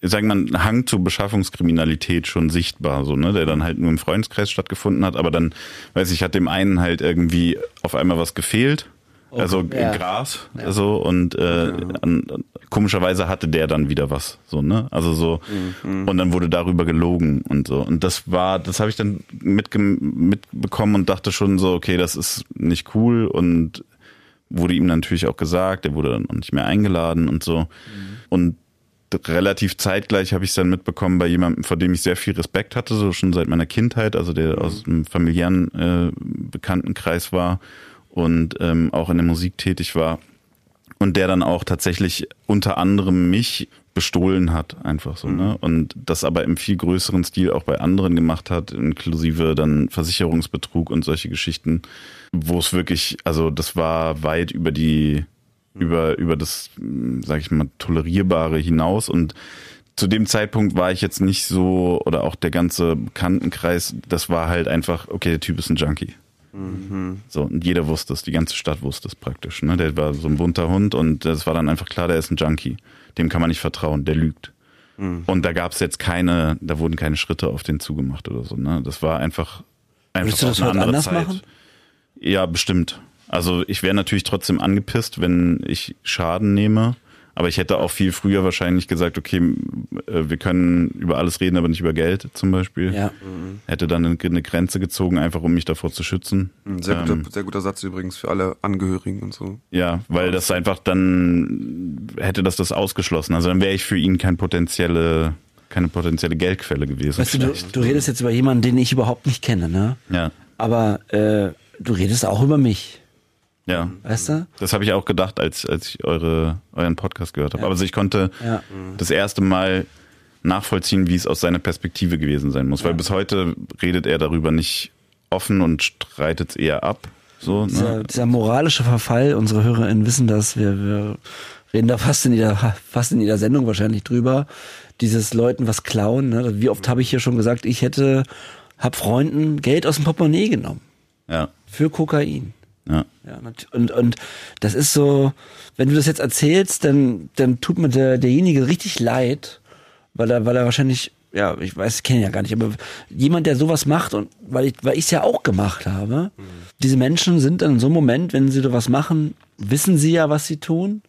sagen wir Hang zur Beschaffungskriminalität schon sichtbar, so, ne, der dann halt nur im Freundeskreis stattgefunden hat, aber dann, weiß ich, hat dem einen halt irgendwie auf einmal was gefehlt. Also ja. Gras, so und äh, an, komischerweise hatte der dann wieder was, so ne, also so und dann wurde darüber gelogen und so. Und das war, das habe ich dann mitge mitbekommen und dachte schon so, okay, das ist nicht cool und wurde ihm natürlich auch gesagt, er wurde dann auch nicht mehr eingeladen und so. Und relativ zeitgleich habe ich es dann mitbekommen bei jemandem, vor dem ich sehr viel Respekt hatte, so schon seit meiner Kindheit, also der aus einem familiären äh, Bekanntenkreis war und ähm, auch in der Musik tätig war und der dann auch tatsächlich unter anderem mich bestohlen hat, einfach so, ne? Und das aber im viel größeren Stil auch bei anderen gemacht hat, inklusive dann Versicherungsbetrug und solche Geschichten, wo es wirklich, also das war weit über die, über, über das, mh, sag ich mal, tolerierbare hinaus und zu dem Zeitpunkt war ich jetzt nicht so, oder auch der ganze Bekanntenkreis, das war halt einfach, okay, der Typ ist ein Junkie. So, und jeder wusste es, die ganze Stadt wusste es praktisch. Ne? Der war so ein bunter Hund und es war dann einfach klar, der ist ein Junkie. Dem kann man nicht vertrauen, der lügt. Und da gab es jetzt keine, da wurden keine Schritte auf den zugemacht oder so. Ne? Das war einfach, einfach Würdest du das eine andere anders Zeit. machen? Ja, bestimmt. Also ich wäre natürlich trotzdem angepisst, wenn ich Schaden nehme. Aber ich hätte auch viel früher wahrscheinlich gesagt, okay, äh, wir können über alles reden, aber nicht über Geld zum Beispiel. Ja. Hätte dann eine, Grenze gezogen, einfach um mich davor zu schützen. Ein sehr guter, Ähm, sehr guter Satz übrigens für alle Angehörigen und so. ja, weil das einfach dann hätte das das ausgeschlossen. Also dann wäre ich für ihn kein potenzielle, keine potenzielle Geldquelle gewesen. Weißt du, du redest jetzt über jemanden, den ich überhaupt nicht kenne, ne? ja, Aber äh, du redest auch über mich, ja. weißt du? Das habe ich auch gedacht, als, als ich eure, euren Podcast gehört habe. Ja. Aber also ich konnte Ja. das erste Mal nachvollziehen, wie es aus seiner Perspektive gewesen sein muss. Weil bis heute redet er darüber nicht offen und streitet es eher ab. So, Dieser, ne? dieser moralische Verfall, unsere HörerInnen wissen das, wir, wir reden da fast in jeder, fast in jeder Sendung wahrscheinlich drüber. Dieses Leuten was klauen, ne? Wie oft habe ich hier schon gesagt, ich hätte, hab Freunden Geld aus dem Portemonnaie genommen. Ja, Für Kokain. Ja. Ja, und, und das ist so, wenn du das jetzt erzählst, dann, dann tut mir der, derjenige richtig leid, weil er, weil er wahrscheinlich ja, ich weiß, ich kenne ja gar nicht, aber jemand, der sowas macht und weil ich, weil ich es ja auch gemacht habe, mhm. diese Menschen sind dann in so einem Moment, wenn sie sowas machen, wissen sie ja, was sie tun,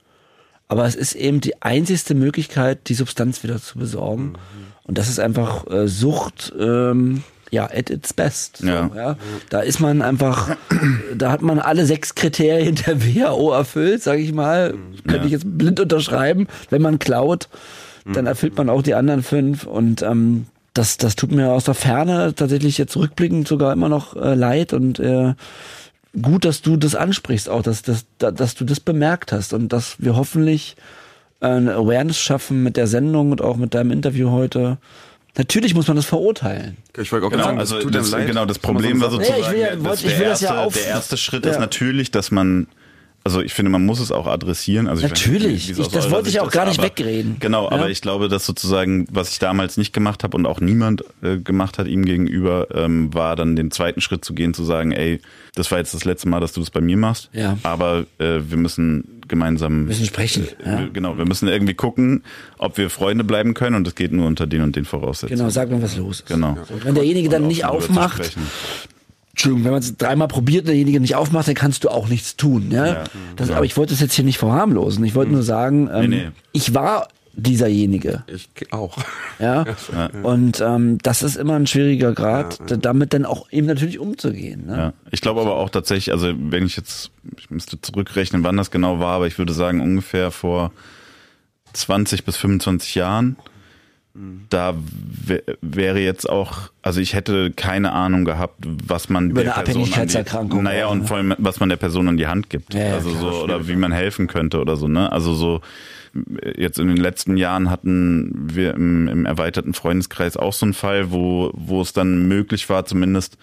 aber es ist eben die einzigste Möglichkeit, die Substanz wieder zu besorgen. Mhm. Und das ist einfach äh, Sucht, ähm, ja, at its best. So, ja. ja. Da ist man einfach, da hat man alle sechs Kriterien der WHO erfüllt, sage ich mal. Könnte ja. ich jetzt blind unterschreiben. Wenn man klaut, dann mhm. erfüllt man auch die anderen fünf. Und ähm, das, das tut mir aus der Ferne tatsächlich jetzt rückblickend sogar immer noch äh, leid und äh, gut, dass du das ansprichst, auch dass, dass, dass du das bemerkt hast und dass wir hoffentlich eine Awareness schaffen mit der Sendung und auch mit deinem Interview heute, Natürlich muss man das verurteilen. Ich wollte auch genau, sagen, also das, genau, das Problem war sozusagen, ja, ich will, das ich will das ja auf, der erste Schritt ja. ist natürlich, dass man also ich finde, man muss es auch adressieren. Also Natürlich, nicht, ich, das wollte ich auch gar nicht aber, wegreden. Genau, ja? aber ich glaube, dass sozusagen, was ich damals nicht gemacht habe und auch niemand äh, gemacht hat ihm gegenüber, ähm, war dann den zweiten Schritt zu gehen, zu sagen, ey, das war jetzt das letzte Mal, dass du das bei mir machst. Ja. Aber äh, wir müssen gemeinsam wir müssen sprechen. Äh, ja. Genau, wir müssen irgendwie gucken, ob wir Freunde bleiben können und das geht nur unter den und den Voraussetzungen. Genau, sag mir, was los ist. Genau. Und wenn derjenige dann nicht aufmacht, Entschuldigung, wenn man es dreimal probiert und derjenige nicht aufmacht, dann kannst du auch nichts tun. Ja? ja das, ja. Aber ich wollte es jetzt hier nicht verharmlosen. Ich wollte mhm. nur sagen, ähm, nee, nee. ich war dieserjenige. Ich auch. Ja. [laughs] ja. Und ähm, das ist immer ein schwieriger Grad, ja, damit dann auch eben natürlich umzugehen. Ne? Ja. Ich glaube aber auch tatsächlich, also wenn ich jetzt, ich müsste zurückrechnen, wann das genau war, aber ich würde sagen ungefähr vor 20 bis 25 Jahren da wäre jetzt auch, also ich hätte keine Ahnung gehabt, was man Über der eine Person Abhängigkeitserkrankung. Die, naja, und vor allem, was man der Person an die Hand gibt. Ja, also klar, so, oder wie man helfen könnte oder so, ne? Also so, jetzt in den letzten Jahren hatten wir im, im erweiterten Freundeskreis auch so einen Fall, wo, wo es dann möglich war, zumindest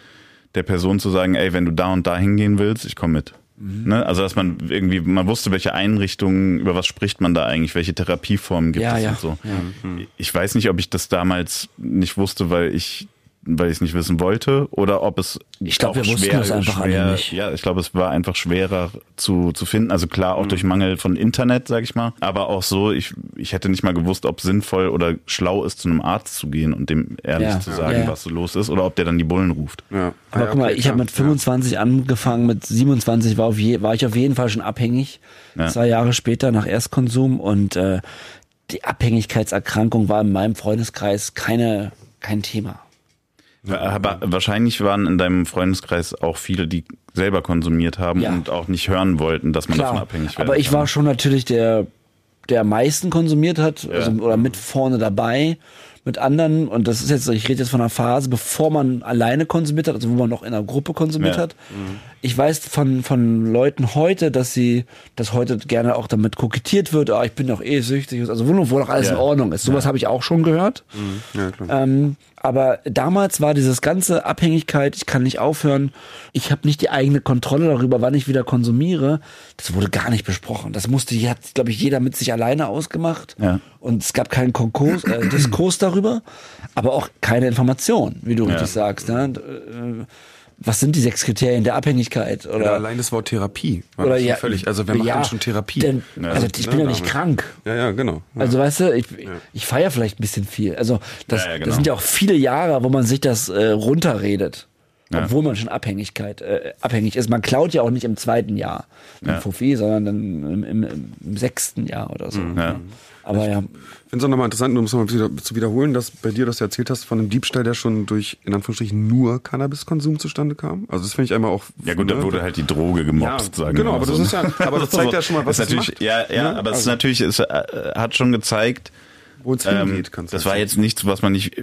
der Person zu sagen, ey, wenn du da und da hingehen willst, ich komme mit. Mhm. Ne? Also dass man irgendwie, man wusste, welche Einrichtungen, über was spricht man da eigentlich, welche Therapieformen gibt ja, es ja. und so. Ja. Ich weiß nicht, ob ich das damals nicht wusste, weil ich weil ich es nicht wissen wollte oder ob es ich glaube wir wussten es einfach schwer, alle nicht. Ja ich glaube es war einfach schwerer zu, zu finden. Also klar auch mhm. durch Mangel von Internet sage ich mal. Aber auch so ich ich hätte nicht mal gewusst ob sinnvoll oder schlau ist zu einem Arzt zu gehen und dem ehrlich ja. zu sagen ja. was so los ist oder ob der dann die Bullen ruft. Ja. aber guck mal ich habe mit 25 angefangen mit 27 war auf je, war ich auf jeden Fall schon abhängig. Zwei Jahre später nach Erstkonsum und äh, die Abhängigkeitserkrankung war in meinem Freundeskreis keine kein Thema aber wahrscheinlich waren in deinem Freundeskreis auch viele, die selber konsumiert haben ja. und auch nicht hören wollten, dass man Klar, davon abhängig wird. Aber ich war schon natürlich der, der am meisten konsumiert hat, ja. also, oder mit vorne dabei mit anderen, und das ist jetzt, ich rede jetzt von einer Phase, bevor man alleine konsumiert hat, also wo man noch in einer Gruppe konsumiert ja. hat. Mhm. Ich weiß von, von Leuten heute, dass sie, dass heute gerne auch damit kokettiert wird, ah, ich bin doch eh süchtig, also wo, wo doch alles ja. in Ordnung ist. Sowas ja. habe ich auch schon gehört. Mhm. Ähm, aber damals war dieses ganze Abhängigkeit, ich kann nicht aufhören, ich habe nicht die eigene Kontrolle darüber, wann ich wieder konsumiere. Das wurde gar nicht besprochen. Das musste, hat, glaube ich, jeder mit sich alleine ausgemacht. Und es gab keinen Konkurs, äh, Diskurs darüber, aber auch keine Information, wie du ja. richtig sagst. Ne? Äh, was sind die sechs Kriterien der Abhängigkeit? Oder ja, allein das Wort Therapie. Oder ja, völlig. Also wer macht ja, denn schon Therapie? Denn, also ich bin ja nicht krank. Ja, ja, genau. Ja. Also weißt du, ich, ich feiere vielleicht ein bisschen viel. Also das, genau. das sind ja auch viele Jahre, wo man sich das äh, runterredet. Obwohl man schon Abhängigkeit, äh, abhängig ist. Man klaut ja auch nicht im zweiten Jahr ja. Fuffi, sondern dann im, im, im, sechsten Jahr oder so. Mhm. Ja. Aber ja. Ich finde es auch nochmal interessant, um es mal zu wiederholen, dass bei dir, das du erzählt hast, von einem Diebstahl, der schon durch, in Anführungsstrichen, nur Cannabiskonsum zustande kam. Also das finde ich einmal auch. Ja gut, da ne, wurde halt die Droge gemobst, ja, sagen Genau, aber das ist ja, aber das zeigt ja schon mal, [laughs] was das natürlich, macht. Ja, ja, ja, aber es ist also natürlich, es äh, hat schon gezeigt, wo es ähm, hingeht, kannst du Das war jetzt nichts, was man nicht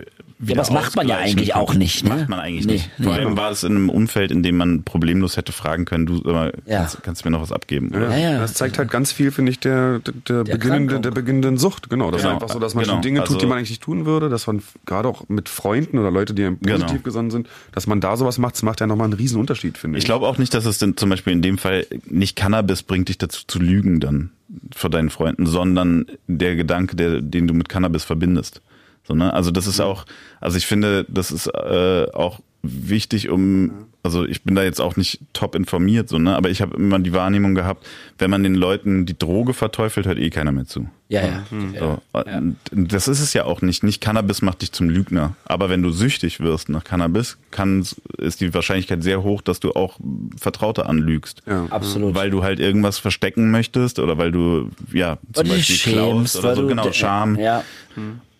ja, das macht man ja eigentlich auch nicht. Ne? Macht man eigentlich nee, nicht. Vor allem war es in einem Umfeld, in dem man problemlos hätte fragen können, du aber ja. kannst, kannst, du mir noch was abgeben? Ja, ja, das zeigt halt ganz viel, finde ich, der, der, der, beginnende, der beginnenden Sucht. Genau, das genau. ist einfach so, dass man genau. schon Dinge also, tut, die man eigentlich nicht tun würde, dass man gerade auch mit Freunden oder Leute, die einem genau. positiv genau. gesonnen sind, dass man da sowas macht, das macht ja nochmal einen riesen Unterschied, finde ich. Ich glaube auch nicht, dass es denn zum Beispiel in dem Fall nicht Cannabis bringt dich dazu zu lügen dann vor deinen Freunden, sondern der Gedanke, der, den du mit Cannabis verbindest. So, ne? Also das ist auch, also ich finde, das ist äh, auch wichtig, um, also ich bin da jetzt auch nicht top informiert, so, ne? Aber ich habe immer die Wahrnehmung gehabt, wenn man den Leuten die Droge verteufelt, hört eh keiner mehr zu. Ja, ja. So. Und Das ist es ja auch nicht. Nicht Cannabis macht dich zum Lügner. Aber wenn du süchtig wirst nach Cannabis, kann, ist die Wahrscheinlichkeit sehr hoch, dass du auch Vertraute anlügst. Ja. Absolut. Weil du halt irgendwas verstecken möchtest oder weil du, ja, zum dich Beispiel klaust schämst, oder weil so, du- genau, Scham. Ja.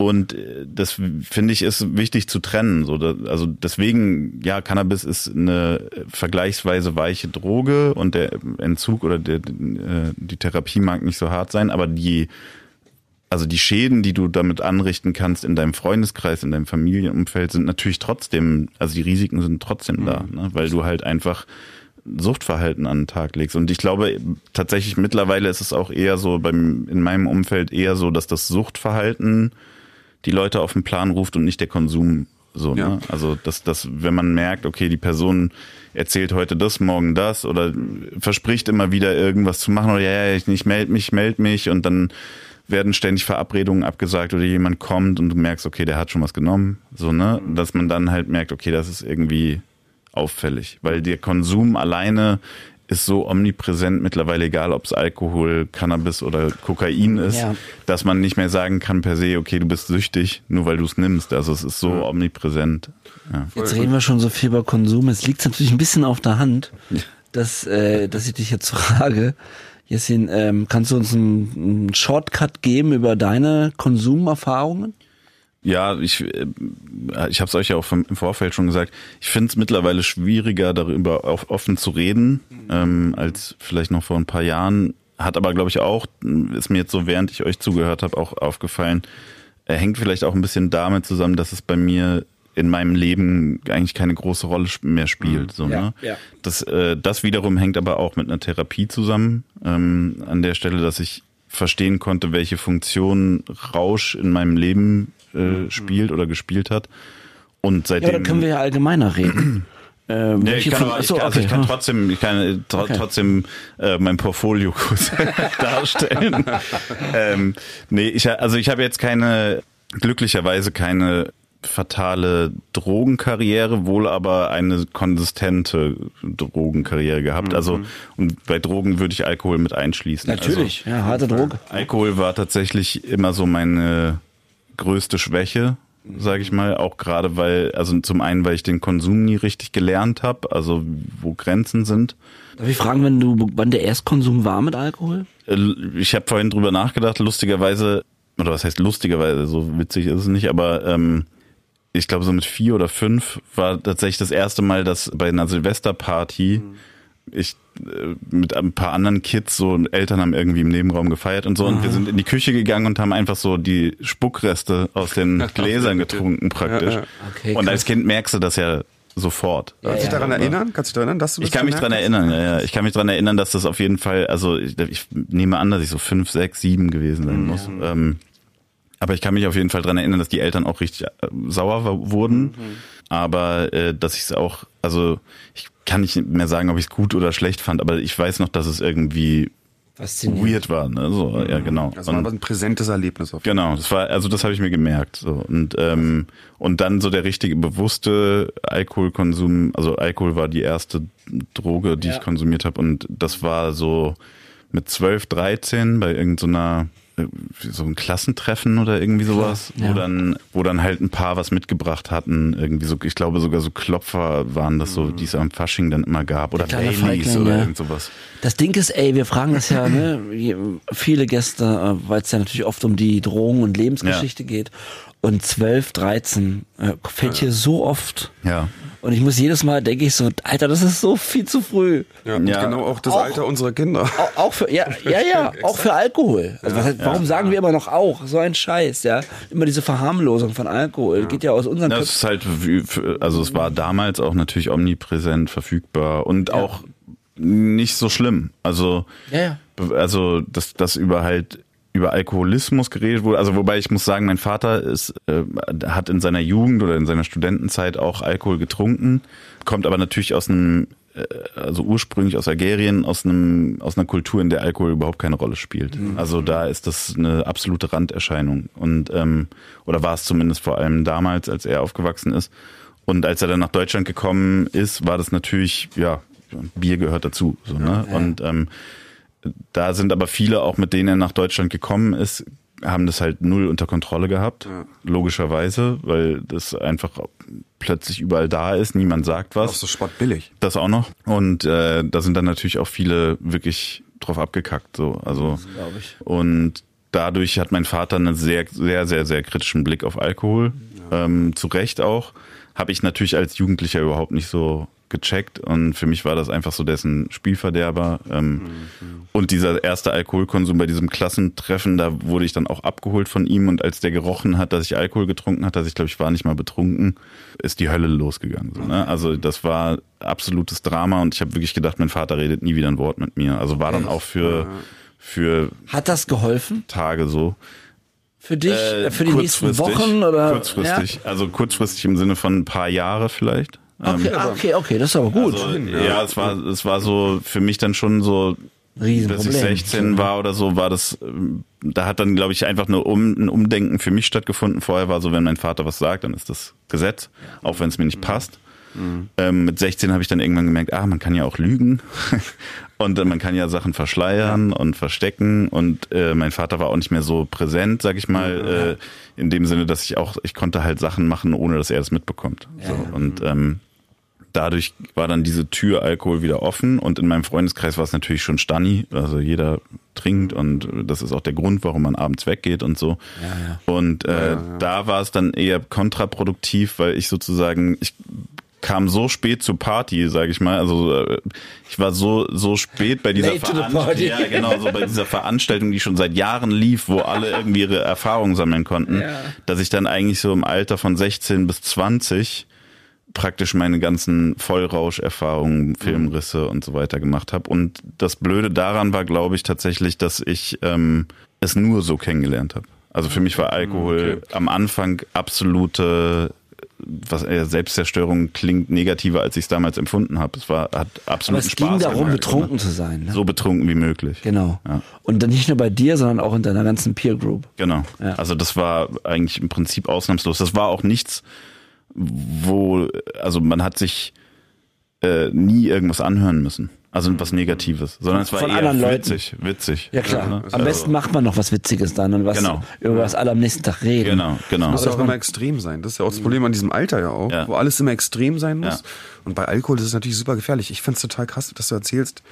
Und äh, das finde ich ist wichtig zu trennen. So, also deswegen, ja, Cannabis ist eine vergleichsweise weiche Droge und der Entzug oder der, äh, die Therapie mag nicht so hart sein, aber die, also die Schäden, die du damit anrichten kannst in deinem Freundeskreis, in deinem Familienumfeld, sind natürlich trotzdem, also die Risiken sind trotzdem da, ne? weil du halt einfach Suchtverhalten an den Tag legst. Und ich glaube tatsächlich mittlerweile ist es auch eher so beim in meinem Umfeld eher so, dass das Suchtverhalten die Leute auf den Plan ruft und nicht der Konsum. So, Ja. ne? Also dass, dass wenn man merkt, okay, die Person erzählt heute das, morgen das oder verspricht immer wieder irgendwas zu machen oder ja, ja, ich, ich melde mich, melde mich und dann werden ständig Verabredungen abgesagt oder jemand kommt und du merkst, okay, der hat schon was genommen, so, ne, dass man dann halt merkt, okay, das ist irgendwie auffällig, weil der Konsum alleine ist so omnipräsent mittlerweile, egal ob es Alkohol, Cannabis oder Kokain ist, Ja. dass man nicht mehr sagen kann per se, okay, du bist süchtig, nur weil du es nimmst. Also es ist so omnipräsent. Ja. Jetzt reden wir schon so viel über Konsum. Es liegt natürlich ein bisschen auf der Hand, dass, äh, dass ich dich jetzt [laughs] frage. Jessin, ähm, kannst du uns einen, einen Shortcut geben über deine Konsumerfahrungen? Ja, ich, äh, ich habe es euch ja auch vom- im Vorfeld schon gesagt. Ich finde es mittlerweile schwieriger, darüber offen zu reden, ähm, als vielleicht noch vor ein paar Jahren. Hat aber, glaube ich, auch, ist mir jetzt so, während ich euch zugehört habe, auch aufgefallen, er hängt vielleicht auch ein bisschen damit zusammen, dass es bei mir in meinem Leben eigentlich keine große Rolle mehr spielt. So, Ja, ne? ja. Das, äh, das wiederum hängt aber auch mit einer Therapie zusammen. Ähm, an der Stelle, dass ich verstehen konnte, welche Funktion Rausch in meinem Leben äh, spielt oder gespielt hat. Und Ja, seitdem. da können wir ja allgemeiner reden. [clears throat] Ja, welche ich kann, aber, ich, Achso, kann, also ich okay, kann ja. trotzdem, ich kann äh, tr Okay. trotzdem äh, mein Portfolio [laughs] kurz darstellen. [laughs] ähm, nee, ich, also ich habe jetzt keine, glücklicherweise keine fatale Drogenkarriere, wohl aber eine konsistente Drogenkarriere gehabt. Also und bei Drogen würde ich Alkohol mit einschließen. Natürlich, ja, harte Droge. Also, Alkohol war tatsächlich immer so meine größte Schwäche, sage ich mal, auch gerade weil, also zum einen, weil ich den Konsum nie richtig gelernt habe, also wo Grenzen sind. Darf ich fragen, wenn du, wann der Erstkonsum war mit Alkohol? Äh, Ich habe vorhin drüber nachgedacht, lustigerweise, oder was heißt lustigerweise, so witzig ist es nicht, aber ähm, ich glaube so mit vier oder fünf war tatsächlich das erste Mal, dass bei einer Silvesterparty ich äh, mit ein paar anderen Kids, so Eltern haben irgendwie im Nebenraum gefeiert und so und wir sind in die Küche gegangen und haben einfach so die Spuckreste aus den [laughs] Gläsern getrunken praktisch. Ja, ja. Okay, und als Kind merkst du das ja sofort. Kannst du dich ja, daran erinnern? Kannst du dich daran erinnern, dass du das Ich kann mich hast? erinnern, ja, ja. Ich kann mich dran erinnern, dass das auf jeden Fall, also ich, ich nehme an, dass ich so fünf, sechs, sieben gewesen sein muss. Ähm, aber ich kann mich auf jeden Fall dran erinnern, dass die Eltern auch richtig äh, sauer wurden. Aber äh, dass ich es auch, also ich kann nicht mehr sagen, ob ich es gut oder schlecht fand, aber ich weiß noch, dass es irgendwie weird war. Ne? So, ja, genau. Also war ein präsentes Erlebnis auf jeden Genau, das war, also das habe ich mir gemerkt. So. Und, ähm, und dann so der richtige bewusste Alkoholkonsum, also Alkohol war die erste Droge, die Ja. ich konsumiert habe. Und das war so mit 12, 13 bei irgendeiner äh, so ein Klassentreffen oder irgendwie sowas, Ja. wo dann, wo dann halt ein paar was mitgebracht hatten, irgendwie so, ich glaube sogar so Klopfer waren das so, die es am Fasching dann immer gab oder Baileys oder ja. irgend sowas. Das Ding ist, ey, wir fragen das ja, [laughs] ne, viele Gäste, äh, weil es ja natürlich oft um die Drogen- und Lebensgeschichte geht. Und 12, 13 äh, fällt hier so oft. Ja. Und ich muss jedes Mal, denke ich so, Alter, das ist so viel zu früh. Ja, und Ja. genau auch das Auch- Alter unserer Kinder. [laughs] Auch, auch für, ja, ja, ja, auch für Alkohol. Also was heißt, warum sagen wir immer noch auch? So ein Scheiß, ja. Immer diese Verharmlosung von Alkohol. Geht ja aus unseren Das Köpfen. ist halt, wie- also es war damals auch natürlich omnipräsent verfügbar und auch nicht so schlimm. Also, Ja, ja. also dass das über halt über Alkoholismus geredet wurde. Also wobei ich muss sagen, mein Vater ist, äh, hat in seiner Jugend oder in seiner Studentenzeit auch Alkohol getrunken, kommt aber natürlich aus einem äh, also ursprünglich aus Algerien, aus einem aus einer Kultur, in der Alkohol überhaupt keine Rolle spielt. Also da ist das eine absolute Randerscheinung und ähm, oder war es zumindest vor allem damals, als er aufgewachsen ist. Und als er dann nach Deutschland gekommen ist, war das natürlich, ja, Bier gehört dazu. So, ne? Ja. Und ähm, da sind aber viele, auch mit denen er nach Deutschland gekommen ist, haben das halt null unter Kontrolle gehabt, logischerweise, weil das einfach plötzlich überall da ist, niemand sagt Auch was. so spottbillig. Das auch noch. Und äh, da sind dann natürlich auch viele wirklich drauf abgekackt. So. Also glaube ich. und dadurch hat mein Vater einen sehr, sehr, sehr, sehr kritischen Blick auf Alkohol. Ähm, zu Recht auch. Habe ich natürlich als Jugendlicher überhaupt nicht so gecheckt. Und für mich war das einfach so dessen Spielverderber. Ähm, Und dieser erste Alkoholkonsum bei diesem Klassentreffen, da wurde ich dann auch abgeholt von ihm. Und als der gerochen hat, dass ich Alkohol getrunken hatte, also ich glaube, ich war nicht mal betrunken, ist die Hölle losgegangen. So, ne? Also das war absolutes Drama. Und ich habe wirklich gedacht, mein Vater redet nie wieder ein Wort mit mir. Also war dann auch für, für Hat das geholfen Tage so. für dich, Äh, für die nächsten. Wochen oder? Kurzfristig. Also kurzfristig im Sinne von ein paar Jahre vielleicht. Ja? Okay, okay, okay, das ist aber gut. Also, ja, es war, es war so für mich dann schon so, bis Riesenproblem. ich 16 war oder so, war das, ähm, da hat dann, glaube ich, einfach nur um, ein Umdenken für mich stattgefunden. Vorher war so, wenn mein Vater was sagt, dann ist das Gesetz, auch wenn es mir nicht passt. Ähm, mit 16 habe ich dann irgendwann gemerkt, ah, man kann ja auch lügen [laughs] und äh, man kann ja Sachen verschleiern und verstecken und äh, mein Vater war auch nicht mehr so präsent, sag ich mal, äh, in dem Sinne, dass ich auch, ich konnte halt Sachen machen, ohne dass er das mitbekommt. So, und ähm, dadurch war dann diese Tür Alkohol wieder offen und in meinem Freundeskreis war es natürlich schon Stanni, also jeder trinkt und das ist auch der Grund, warum man abends weggeht und so. Und äh, da war es dann eher kontraproduktiv, weil ich sozusagen, ich kam so spät zur Party, sage ich mal. Also äh, ich war so so spät bei dieser Veranstaltung, ja genau, so bei dieser Veranstaltung, die schon seit Jahren lief, wo alle irgendwie ihre Erfahrungen sammeln konnten, Ja. dass ich dann eigentlich so im Alter von 16 bis 20 praktisch meine ganzen Vollrauscherfahrungen, Filmrisse und so weiter gemacht habe. Und das Blöde daran war, glaube ich, tatsächlich, dass ich ähm, es nur so kennengelernt habe. Also für mich war Alkohol am Anfang absolute was äh, Selbstzerstörung klingt negativer, als ich es damals empfunden habe. Es war hat Aber absolut es Spaß ging darum, gemacht, betrunken zu sein. Ne? so betrunken wie möglich. Genau. Ja. Und dann nicht nur bei dir, sondern auch in deiner ganzen Peer Group. Genau. Ja. Also das war eigentlich im Prinzip ausnahmslos. Das war auch nichts, wo, also man hat sich äh, nie irgendwas anhören müssen. Also was Negatives, sondern es war Von eher anderen Leuten. witzig, witzig. Ja klar. ne? Am Also- besten macht man noch was Witziges dann und was Genau. über was alle am nächsten Tag reden. Genau, genau. Muss ja auch immer extrem sein. Das ist ja auch das Problem an diesem Alter ja auch, Ja. wo alles immer extrem sein muss. Ja. Und bei Alkohol ist es natürlich super gefährlich. Ich find's total krass, dass du erzählst,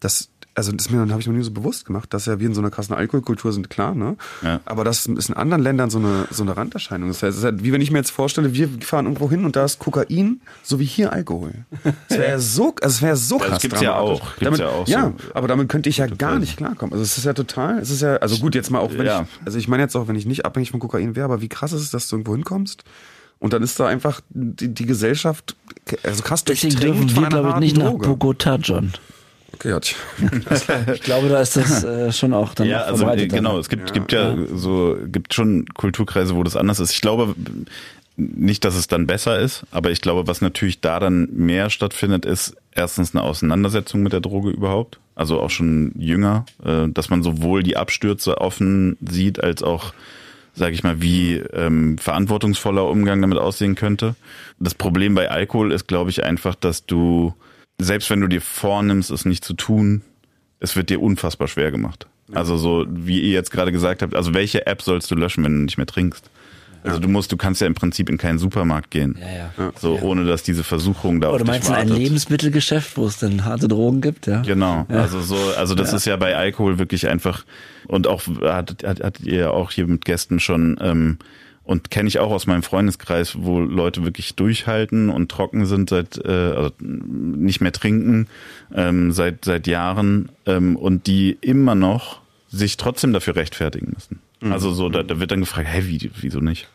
dass also das mir habe ich mir nie so bewusst gemacht, dass ja wir in so einer krassen Alkoholkultur sind, klar, ne? Ja. Aber das ist in anderen Ländern so eine so eine Randerscheinung. Das heißt, es ist halt, wie wenn ich mir jetzt vorstelle, wir fahren irgendwo hin und da ist Kokain, so wie hier Alkohol. Das wäre ja so, also es wäre so Ja, das krass. gibt's ja dramatisch. auch. Gibt's Damit, ja auch ja, so. aber damit könnte ich ja gar nicht klarkommen. Also es ist ja total, es ist ja, also gut, jetzt mal auch wenn Ja. ich, also ich meine jetzt auch, wenn ich nicht abhängig von Kokain wäre, aber wie krass ist es, dass du irgendwo hinkommst und dann ist da einfach die, die Gesellschaft, also krass Deswegen dürfen wir, glaube ich, nicht nach Droge. Bogota, John. Okay, hat [laughs] Ich glaube, da ist das äh, schon auch dann Ja, also äh, verbreitet. genau, es gibt, gibt ja, so, gibt schon Kulturkreise, wo das anders ist. Ich glaube nicht, dass es dann besser ist, aber ich glaube, was natürlich da dann mehr stattfindet, ist erstens eine Auseinandersetzung mit der Droge überhaupt. Also auch schon jünger, äh, dass man sowohl die Abstürze offen sieht, als auch sage ich mal, wie ähm, verantwortungsvoller Umgang damit aussehen könnte. Das Problem bei Alkohol ist, glaube ich, einfach, dass du, selbst wenn du dir vornimmst, es nicht zu tun, es wird dir unfassbar schwer gemacht. Also so, wie ihr jetzt gerade gesagt habt, also welche App sollst du löschen, wenn du nicht mehr trinkst? Also du musst, du kannst ja im Prinzip in keinen Supermarkt gehen. Ja, ja. So, ohne dass diese Versuchung da Oder auf dich meinst du ein. Lebensmittelgeschäft, wo es dann harte Drogen gibt? Ja. Genau, also so, also das ist ja bei Alkohol wirklich einfach und auch hattet, hat- hattet ihr ja auch hier mit Gästen schon ähm, und kenne ich auch aus meinem Freundeskreis, wo Leute wirklich durchhalten und trocken sind seit äh, also nicht mehr trinken ähm, seit seit Jahren ähm, und die immer noch sich trotzdem dafür rechtfertigen müssen. Also so, da, da wird dann gefragt, hey, wie, wieso nicht?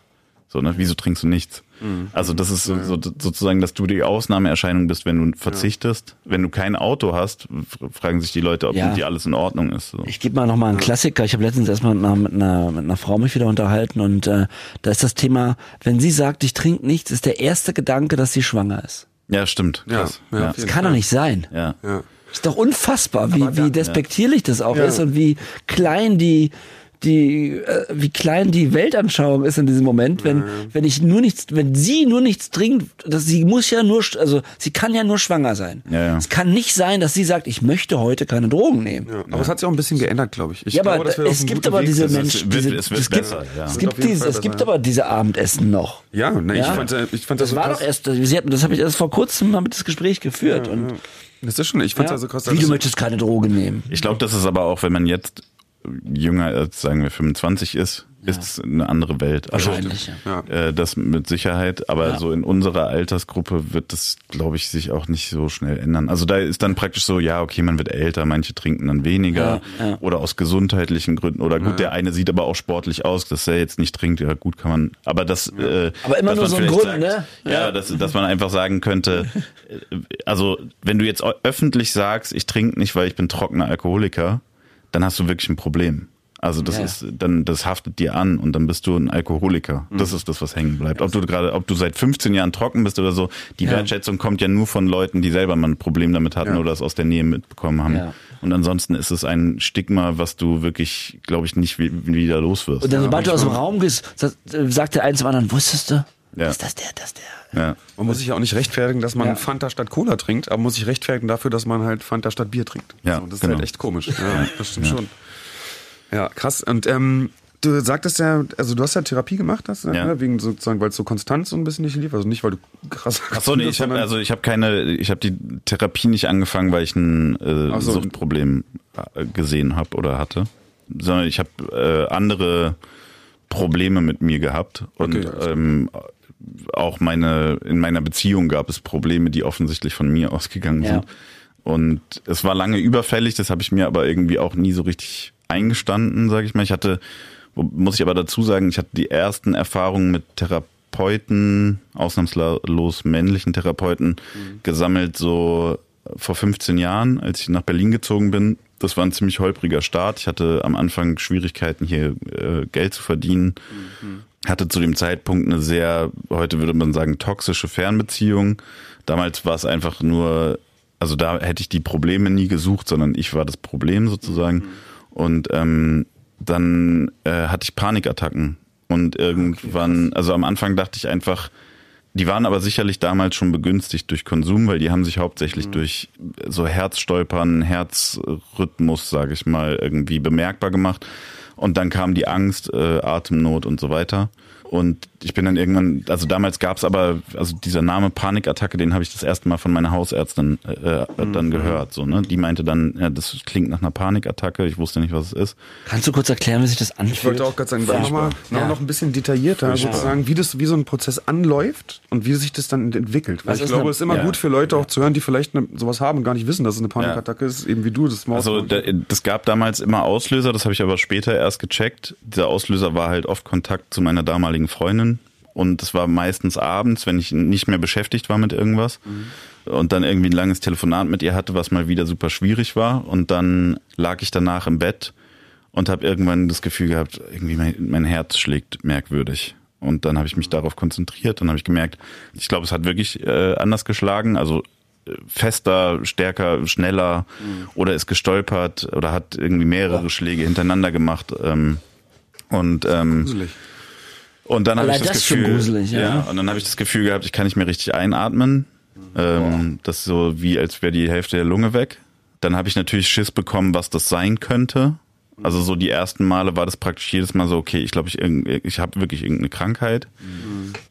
So, ne? Wieso trinkst du nichts? Also das ist so, so, sozusagen, dass du die Ausnahmeerscheinung bist, wenn du verzichtest. Wenn du kein Auto hast, fragen sich die Leute, ob Ja. mit dir alles in Ordnung ist. So. Ich gebe mal noch mal einen Klassiker. Ich habe letztens erstmal mit einer, mit, einer, mit einer Frau mich wieder unterhalten und äh, da ist das Thema, wenn sie sagt, ich trinke nichts, ist der erste Gedanke, dass sie schwanger ist. Ja, stimmt. Ja, Krass. ja, Ja, Das kann doch nicht sein. ja. Ja. Ist doch unfassbar, wie, wie despektierlich das auch Ja. ist und wie klein die die, äh, wie klein die Weltanschauung ist in diesem Moment, wenn, wenn ich nur nichts, wenn sie nur nichts trinkt, dass sie muss ja nur, also sie kann ja nur schwanger sein. Ja, ja. Es kann nicht sein, dass sie sagt, ich möchte heute keine Drogen nehmen. Ja, aber es hat sich auch ein bisschen geändert, glaube ich. ich Ja, glaube, aber dass wir auf es gibt aber Weg diese. Menschen, wird- diese, es wird es gibt, besser, ja. es Wird gibt, diese, es gibt aber diese Abendessen noch. Ja, ne, Ja. ich fand, ich fand Das so war krass. doch erst, sie hatten, das habe ich erst vor kurzem mal mit das Gespräch geführt. und, Das ist schon, ich fand ja, ja so krass. wie du möchtest keine Droge nehmen. Ich glaube, das ist aber auch, wenn man jetzt jünger als, sagen wir, 25 ist, ist es eine andere Welt. Also, Wahrscheinlich, ja. Ja. Äh, das mit Sicherheit, aber Ja. so in unserer Altersgruppe wird das, glaube ich, sich auch nicht so schnell ändern. Also da ist dann praktisch so, ja, okay, man wird älter, manche trinken dann weniger Ja, ja. oder aus gesundheitlichen Gründen oder gut, der eine sieht aber auch sportlich aus, dass er jetzt nicht trinkt, ja gut kann man, aber das, äh, Aber immer nur so ein Grund, sagt, ne? Ja, Ja. dass, dass man einfach sagen könnte, [laughs] äh, also wenn du jetzt öffentlich sagst, ich trinke nicht, weil ich bin trockener Alkoholiker, dann hast du wirklich ein Problem. Also das Ja. ist dann das haftet dir an und dann bist du ein Alkoholiker. Das ist das, was hängen bleibt. Ob du gerade, ob du seit 15 Jahren trocken bist oder so, die Ja. Wertschätzung kommt ja nur von Leuten, die selber mal ein Problem damit hatten Ja. oder es aus der Nähe mitbekommen haben. Und ansonsten ist es ein Stigma, was du wirklich, glaube ich, nicht wie- wieder los wirst. Und dann, sobald du aus dem Raum gehst, sagt, der eine zum anderen, wusstest du? Ja. Ist das der, das der? ja. Man muss sich ja auch nicht rechtfertigen, dass man Ja. Fanta statt Cola trinkt, aber muss sich rechtfertigen dafür, dass man halt Fanta statt Bier trinkt. Ja, so, das ist genau. halt echt komisch. Ja, das stimmt schon. Ja, krass. Und ähm, du sagtest ja, also du hast ja Therapie gemacht, hast du, Ja. ne? wegen sozusagen, weil es so konstant so ein bisschen nicht lief, also nicht, weil du krass Ach so, nee, ich habe also ich habe keine, ich habe die Therapie nicht angefangen, weil ich ein äh, so. Suchtproblem äh, gesehen habe oder hatte, sondern ich habe äh, andere Probleme mit mir gehabt und Okay, ähm, auch meine in meiner Beziehung gab es Probleme, die offensichtlich von mir ausgegangen Ja. sind. Und es war lange überfällig, das habe ich mir aber irgendwie auch nie so richtig eingestanden, sage ich mal. Ich hatte, muss ich aber dazu sagen, ich hatte die ersten Erfahrungen mit Therapeuten, ausnahmslos männlichen Therapeuten, gesammelt so vor 15 Jahren, als ich nach Berlin gezogen bin. Das war ein ziemlich holpriger Start. Ich hatte am Anfang Schwierigkeiten, hier äh, Geld zu verdienen. Hatte zu dem Zeitpunkt eine sehr, heute würde man sagen, toxische Fernbeziehung. Damals war es einfach nur, also da hätte ich die Probleme nie gesucht, sondern ich war das Problem sozusagen. Und ähm, dann äh, hatte ich Panikattacken. Und irgendwann, also am Anfang dachte ich einfach, die waren aber sicherlich damals schon begünstigt durch Konsum, weil die haben sich hauptsächlich durch so Herzstolpern, Herzrhythmus, sage ich mal, irgendwie bemerkbar gemacht. Und dann kam die Angst, äh, Atemnot und so weiter. Und ich bin dann irgendwann, also damals gab es aber, also dieser Name Panikattacke, den habe ich das erste Mal von meiner Hausärztin äh, dann gehört. So, ne? Die meinte dann, ja, das klingt nach einer Panikattacke, ich wusste nicht, was es ist. Kannst du kurz erklären, wie sich das anfühlt? Ich wollte auch gerade sagen, nochmal noch, Ja. noch ein bisschen detaillierter sozusagen, wie das, wie so ein Prozess anläuft und wie sich das dann entwickelt. Weil Was ich glaube, es ist immer ja. gut für Leute auch zu hören, die vielleicht eine, sowas haben und gar nicht wissen, dass es eine Panikattacke ist, eben wie du das Maus. Also da, das gab damals immer Auslöser, das habe ich aber später erst gecheckt. Dieser Auslöser war halt oft Kontakt zu meiner damaligen Freundin. Und es war meistens abends, wenn ich nicht mehr beschäftigt war mit irgendwas. Und dann irgendwie ein langes Telefonat mit ihr hatte, was mal wieder super schwierig war. Und dann lag ich danach im Bett und habe irgendwann das Gefühl gehabt, irgendwie mein, mein Herz schlägt merkwürdig. Und dann habe ich mich darauf konzentriert und habe ich gemerkt, ich glaube, es hat wirklich äh, anders geschlagen. Also äh, fester, stärker, schneller oder ist gestolpert oder hat irgendwie mehrere Schläge hintereinander gemacht. Ähm, und ähm, gruselig. Und dann habe ich das das Gefühl, gruselig, ja. und dann habe ich das Gefühl gehabt, ich kann nicht mehr richtig einatmen. Ähm, das ist so wie als wäre die Hälfte der Lunge weg. Dann habe ich natürlich Schiss bekommen, was das sein könnte. Also so die ersten Male war das praktisch jedes Mal so, okay, ich glaube, ich, ich habe wirklich irgendeine Krankheit.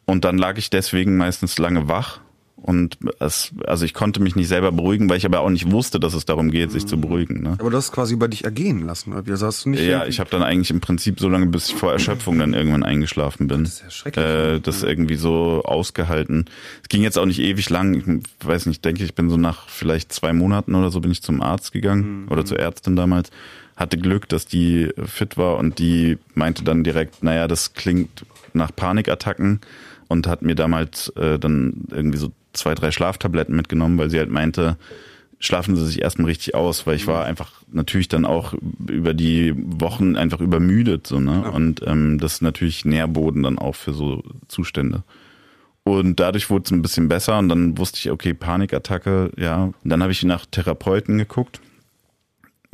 Und dann lag ich deswegen meistens lange wach. Und es, also ich konnte mich nicht selber beruhigen, weil ich aber auch nicht wusste, dass es darum geht, sich zu beruhigen. Ne? Aber du hast quasi über dich ergehen lassen. Oder? wie? Also hast du nicht Ja, ich habe dann eigentlich im Prinzip so lange, bis ich vor Erschöpfung dann irgendwann eingeschlafen bin. Das ist ja schrecklich. Äh, das irgendwie so ausgehalten. Es ging jetzt auch nicht ewig lang. Ich weiß nicht, denke ich bin so nach vielleicht zwei Monaten oder so bin ich zum Arzt gegangen oder zur Ärztin damals. Hatte Glück, dass die fit war und die meinte dann direkt, naja, das klingt nach Panikattacken und hat mir damals äh, dann irgendwie so zwei, drei Schlaftabletten mitgenommen, weil sie halt meinte, schlafen Sie sich erstmal richtig aus, weil ich war einfach natürlich dann auch über die Wochen einfach übermüdet so ne und ähm, das ist natürlich Nährboden dann auch für so Zustände. Und dadurch wurde es ein bisschen besser und dann wusste ich, okay, Panikattacke, ja. Und dann habe ich nach Therapeuten geguckt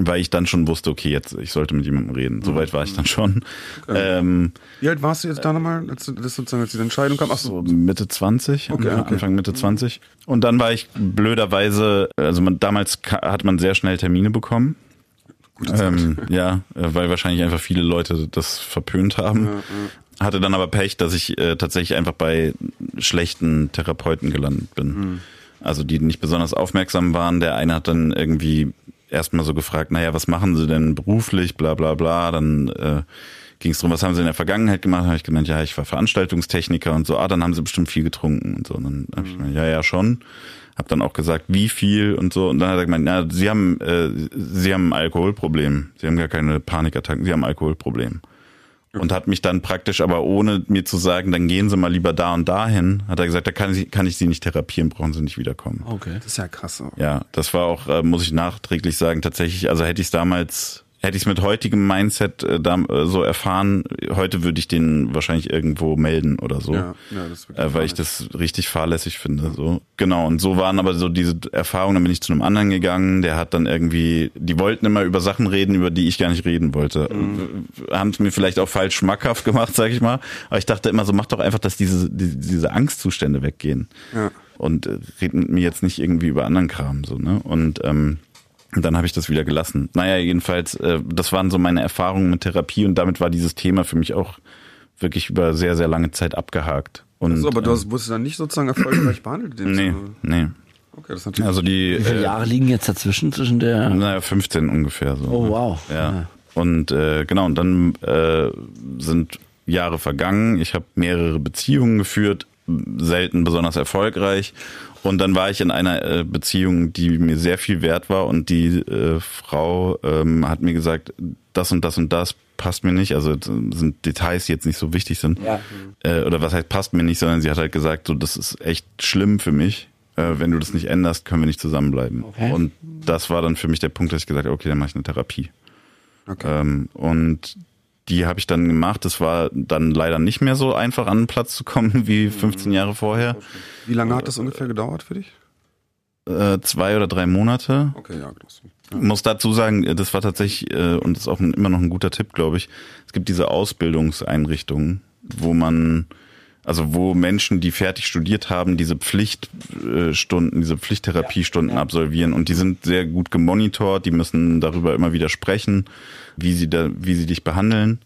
weil ich dann schon wusste, okay, jetzt ich sollte mit jemandem reden. Soweit war ich dann schon. Ähm, Wie alt warst du jetzt da nochmal, als das sozusagen als diese Entscheidung kam? Ach so, Mitte 20, Okay, Anfang- okay. Anfang Mitte 20. Und dann war ich blöderweise, also man, damals hat man sehr schnell Termine bekommen. Ähm, ja, äh, weil wahrscheinlich einfach viele Leute das verpönt haben. Hatte dann aber Pech, dass ich äh, tatsächlich einfach bei schlechten Therapeuten gelandet bin. Also die nicht besonders aufmerksam waren. Der eine hat dann irgendwie erstmal so gefragt, naja, was machen Sie denn beruflich, bla bla bla. Dann äh, ging es darum, was haben Sie in der Vergangenheit gemacht? Habe ich gemeint, ja, ich war Veranstaltungstechniker und so. Ah, dann haben Sie bestimmt viel getrunken und so. Und dann habe ich gemeint, ja, ja, schon. Hab dann auch gesagt, wie viel und so. Und dann hat er gemeint, na, Sie haben, äh, Sie haben ein Alkoholproblem. Sie haben gar keine Panikattacken, Sie haben ein Alkoholproblem. Und hat mich dann praktisch, aber ohne mir zu sagen, dann gehen Sie mal lieber da und dahin, hat er gesagt, da kann ich, kann ich Sie nicht therapieren, brauchen Sie nicht wiederkommen. Okay. das ist ja krass. auch. Ja, das war auch, äh, muss ich nachträglich sagen, tatsächlich, also hätte ich es damals, hätte ich es mit heutigem Mindset äh, da, äh, so erfahren, heute würde ich den wahrscheinlich irgendwo melden oder so. Ja, ja, das äh, weil ich das richtig fahrlässig finde. So Genau, und so waren aber so diese Erfahrungen, dann bin ich zu einem anderen gegangen, der hat dann irgendwie, die wollten immer über Sachen reden, über die ich gar nicht reden wollte. Haben es mir vielleicht auch falsch schmackhaft gemacht, sag ich mal. Aber ich dachte immer so, mach doch einfach, dass diese, die, diese Angstzustände weggehen Ja. und äh, red mit mir jetzt nicht irgendwie über anderen Kram so ne und ähm, dann habe ich das wieder gelassen. Naja, jedenfalls, äh, das waren so meine Erfahrungen mit Therapie und damit war dieses Thema für mich auch wirklich über sehr, sehr lange Zeit abgehakt. Und, Also, aber du ähm, hast, wurdest dann nicht sozusagen erfolgreich behandelt? in Nee, Sinne? nee. Okay, das ist natürlich. Also die Wie viele äh, Jahre liegen jetzt dazwischen zwischen der? naja, 15 ungefähr so. Oh, ne? wow. Ja. Ja. Und äh, genau, und dann äh, sind Jahre vergangen. Ich habe mehrere Beziehungen geführt, selten besonders erfolgreich. Und dann war ich in einer äh, Beziehung, die mir sehr viel wert war und die äh, Frau ähm, hat mir gesagt, das und das und das passt mir nicht. Also das sind Details, die jetzt nicht so wichtig sind. Ja. Äh, oder was heißt passt mir nicht, sondern sie hat halt gesagt, so das ist echt schlimm für mich. Äh, wenn du das nicht änderst, können wir nicht zusammenbleiben. Okay. Und das war dann für mich der Punkt, dass ich gesagt habe, okay, dann mache ich eine Therapie. Okay. Ähm, und die habe ich dann gemacht. Es war dann leider nicht mehr so einfach an den Platz zu kommen [laughs] wie 15 Jahre vorher. Wie lange hat das ungefähr gedauert für dich? Äh, zwei oder drei Monate. Okay, ja, das. Muss dazu sagen, das war tatsächlich, äh, und das ist auch immer noch ein guter Tipp, glaube ich. Es gibt diese Ausbildungseinrichtungen, wo man, also wo Menschen, die fertig studiert haben, diese Pflichtstunden, diese Pflichttherapiestunden absolvieren und die sind sehr gut gemonitort, die müssen darüber immer wieder sprechen, wie sie da, wie sie dich behandeln.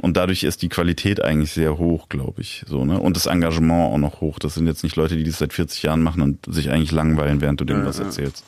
Und dadurch ist die Qualität eigentlich sehr hoch, glaube ich. So, ne? Und das Engagement auch noch hoch. Das sind jetzt nicht Leute, die das seit 40 Jahren machen und sich eigentlich langweilen, während du denen Ja, was ja. erzählst.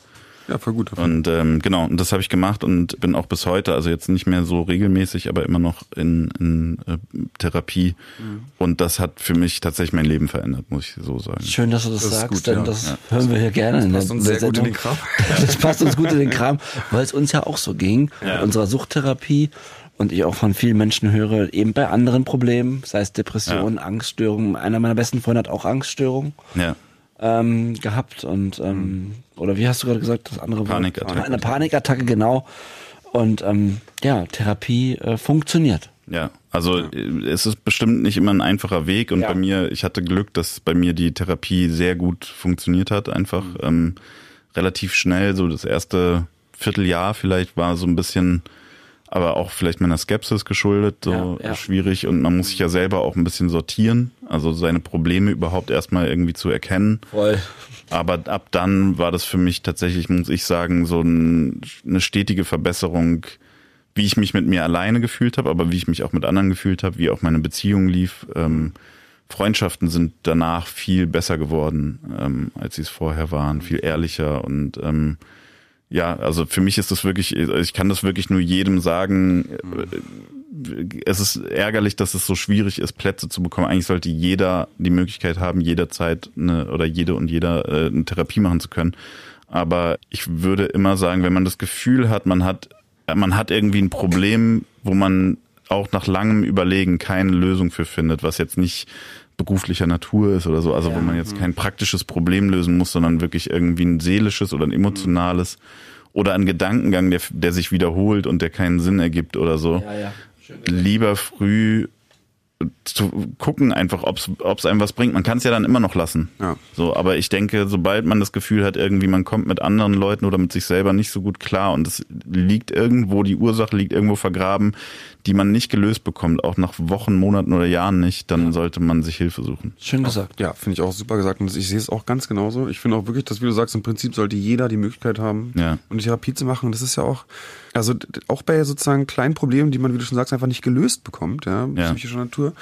Ja, voll gut. Und ähm, genau, und das habe ich gemacht und bin auch bis heute, also jetzt nicht mehr so regelmäßig, aber immer noch in, in äh, Therapie. Mhm. Und das hat für mich tatsächlich mein Leben verändert, muss ich so sagen. Schön, dass du das, Das sagst, gut, denn ja. das Ja. hören wir hier gerne der, passt uns sehr gut in Sendung. den Kram. Das passt uns gut in den Kram, [laughs] weil es uns ja auch so ging Ja. mit unserer Suchttherapie und ich auch von vielen Menschen höre, eben bei anderen Problemen, sei es Depressionen, Angststörungen. Einer meiner besten Freunde hat auch Angststörungen Ja, ähm, gehabt und ähm, oder wie hast du gerade gesagt, das andere? Panikattacke. Eine Panikattacke, genau. Und ähm, ja, Therapie äh, funktioniert. ja. Also äh, es ist bestimmt nicht immer ein einfacher Weg und Ja. bei mir, ich hatte Glück, dass bei mir die Therapie sehr gut funktioniert hat, einfach Mhm. ähm, relativ schnell, so das erste Vierteljahr vielleicht war so ein bisschen aber auch vielleicht meiner Skepsis geschuldet, so Ja, ja. schwierig und man muss sich ja selber auch ein bisschen sortieren, also seine Probleme überhaupt erstmal irgendwie zu erkennen. Voll. Aber ab dann war das für mich tatsächlich, muss ich sagen, so ein, eine stetige Verbesserung, wie ich mich mit mir alleine gefühlt habe, aber wie ich mich auch mit anderen gefühlt habe, wie auch meine Beziehung lief. Ähm, Freundschaften sind danach viel besser geworden, ähm, als sie es vorher waren, viel ehrlicher und ähm, ja, also für mich ist das wirklich, ich kann das wirklich nur jedem sagen. Es ist ärgerlich, dass es so schwierig ist, Plätze zu bekommen. Eigentlich sollte jeder die Möglichkeit haben, jederzeit eine, oder jede und jeder äh, eine Therapie machen zu können. Aber ich würde immer sagen, wenn man das Gefühl hat, man hat, man hat irgendwie ein Problem, wo man auch nach langem Überlegen keine Lösung für findet, was jetzt nicht beruflicher Natur ist oder so, also wo man jetzt kein praktisches Problem lösen muss, sondern wirklich irgendwie ein seelisches oder ein emotionales oder ein Gedankengang, der, der sich wiederholt und der keinen Sinn ergibt oder so. Ja, ja. Lieber früh zu gucken einfach, ob es einem was bringt. Man kann es ja dann immer noch lassen. Ja. So, aber ich denke, sobald man das Gefühl hat, irgendwie man kommt mit anderen Leuten oder mit sich selber nicht so gut klar und es liegt irgendwo, die Ursache liegt irgendwo vergraben, die man nicht gelöst bekommt, auch nach Wochen, Monaten oder Jahren nicht, dann sollte man sich Hilfe suchen. Schön gesagt. Ja, finde ich auch super gesagt. Und ich sehe es auch ganz genauso. Ich finde auch wirklich, dass, wie du sagst, im Prinzip sollte jeder die Möglichkeit haben, Ja. eine Therapie zu machen. Und das ist ja auch, also auch bei sozusagen kleinen Problemen, die man, wie du schon sagst, einfach nicht gelöst bekommt, ja, Ja. psychischer Natur,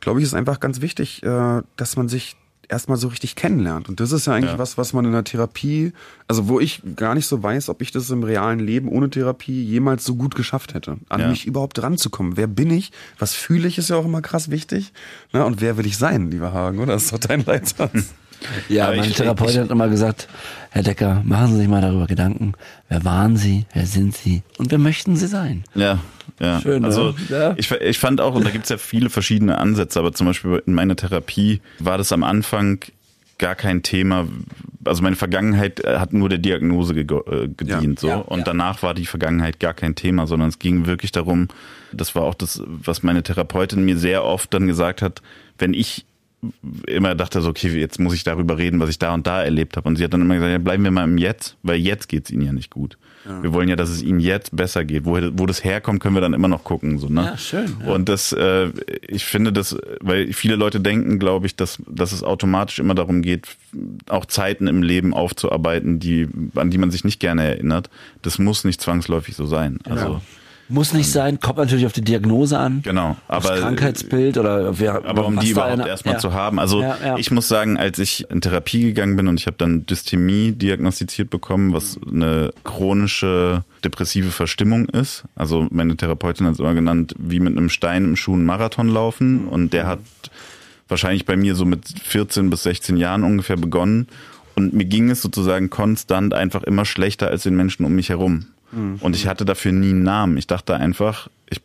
glaube ich, ist einfach ganz wichtig, äh, dass man sich erstmal so richtig kennenlernt. Und das ist ja eigentlich Ja. was, was man in der Therapie, also wo ich gar nicht so weiß, ob ich das im realen Leben ohne Therapie jemals so gut geschafft hätte, an Ja. mich überhaupt ranzukommen. Wer bin ich? Was fühle ich, ist ja auch immer krass wichtig. Ne? Und wer will ich sein, lieber Hagen, oder? Das ist doch dein Leitsatz. Ja, Aber meine ich- Therapeutin ich- hat immer gesagt, Herr Decker, machen Sie sich mal darüber Gedanken. Wer waren Sie? Wer sind Sie? Und wer möchten Sie sein? Ja, ja. Schön, ne? also Ja. ich, ich fand auch, und da gibt's ja viele verschiedene Ansätze, aber zum Beispiel in meiner Therapie war das am Anfang gar kein Thema. Also meine Vergangenheit äh, hat nur der Diagnose gego- äh, gedient. so Ja, Und ja. danach war die Vergangenheit gar kein Thema, sondern es ging wirklich darum, das war auch das, was meine Therapeutin mir sehr oft dann gesagt hat, wenn ich immer dachte so, okay, jetzt muss ich darüber reden, was ich da und da erlebt habe. Und sie hat dann immer gesagt, ja, bleiben wir mal im Jetzt, weil jetzt geht's ihnen ja nicht gut. Wir wollen ja, dass es ihnen jetzt besser geht. Wo, wo das herkommt, können wir dann immer noch gucken. So, ne? Ja, schön, ja. Und das, äh, ich finde das, weil viele Leute denken, glaube ich, dass, dass es automatisch immer darum geht, auch Zeiten im Leben aufzuarbeiten, die, an die man sich nicht gerne erinnert. Das muss nicht zwangsläufig so sein. Also, Muss nicht sein, kommt natürlich auf die Diagnose an. genau. Aufs Aber, Krankheitsbild oder wer, aber um die überhaupt eine- erstmal ja. zu haben. Also Ja, ja. ich muss sagen, als ich in Therapie gegangen bin und ich habe dann Dysthemie diagnostiziert bekommen, was eine chronische depressive Verstimmung ist. Also meine Therapeutin hat es immer genannt, wie mit einem Stein im Schuh einen Marathon laufen. Und der hat wahrscheinlich bei mir so mit 14 bis 16 Jahren ungefähr begonnen. Und mir ging es sozusagen konstant einfach immer schlechter als den Menschen um mich herum. Und ich hatte dafür nie einen Namen. Ich dachte einfach, ich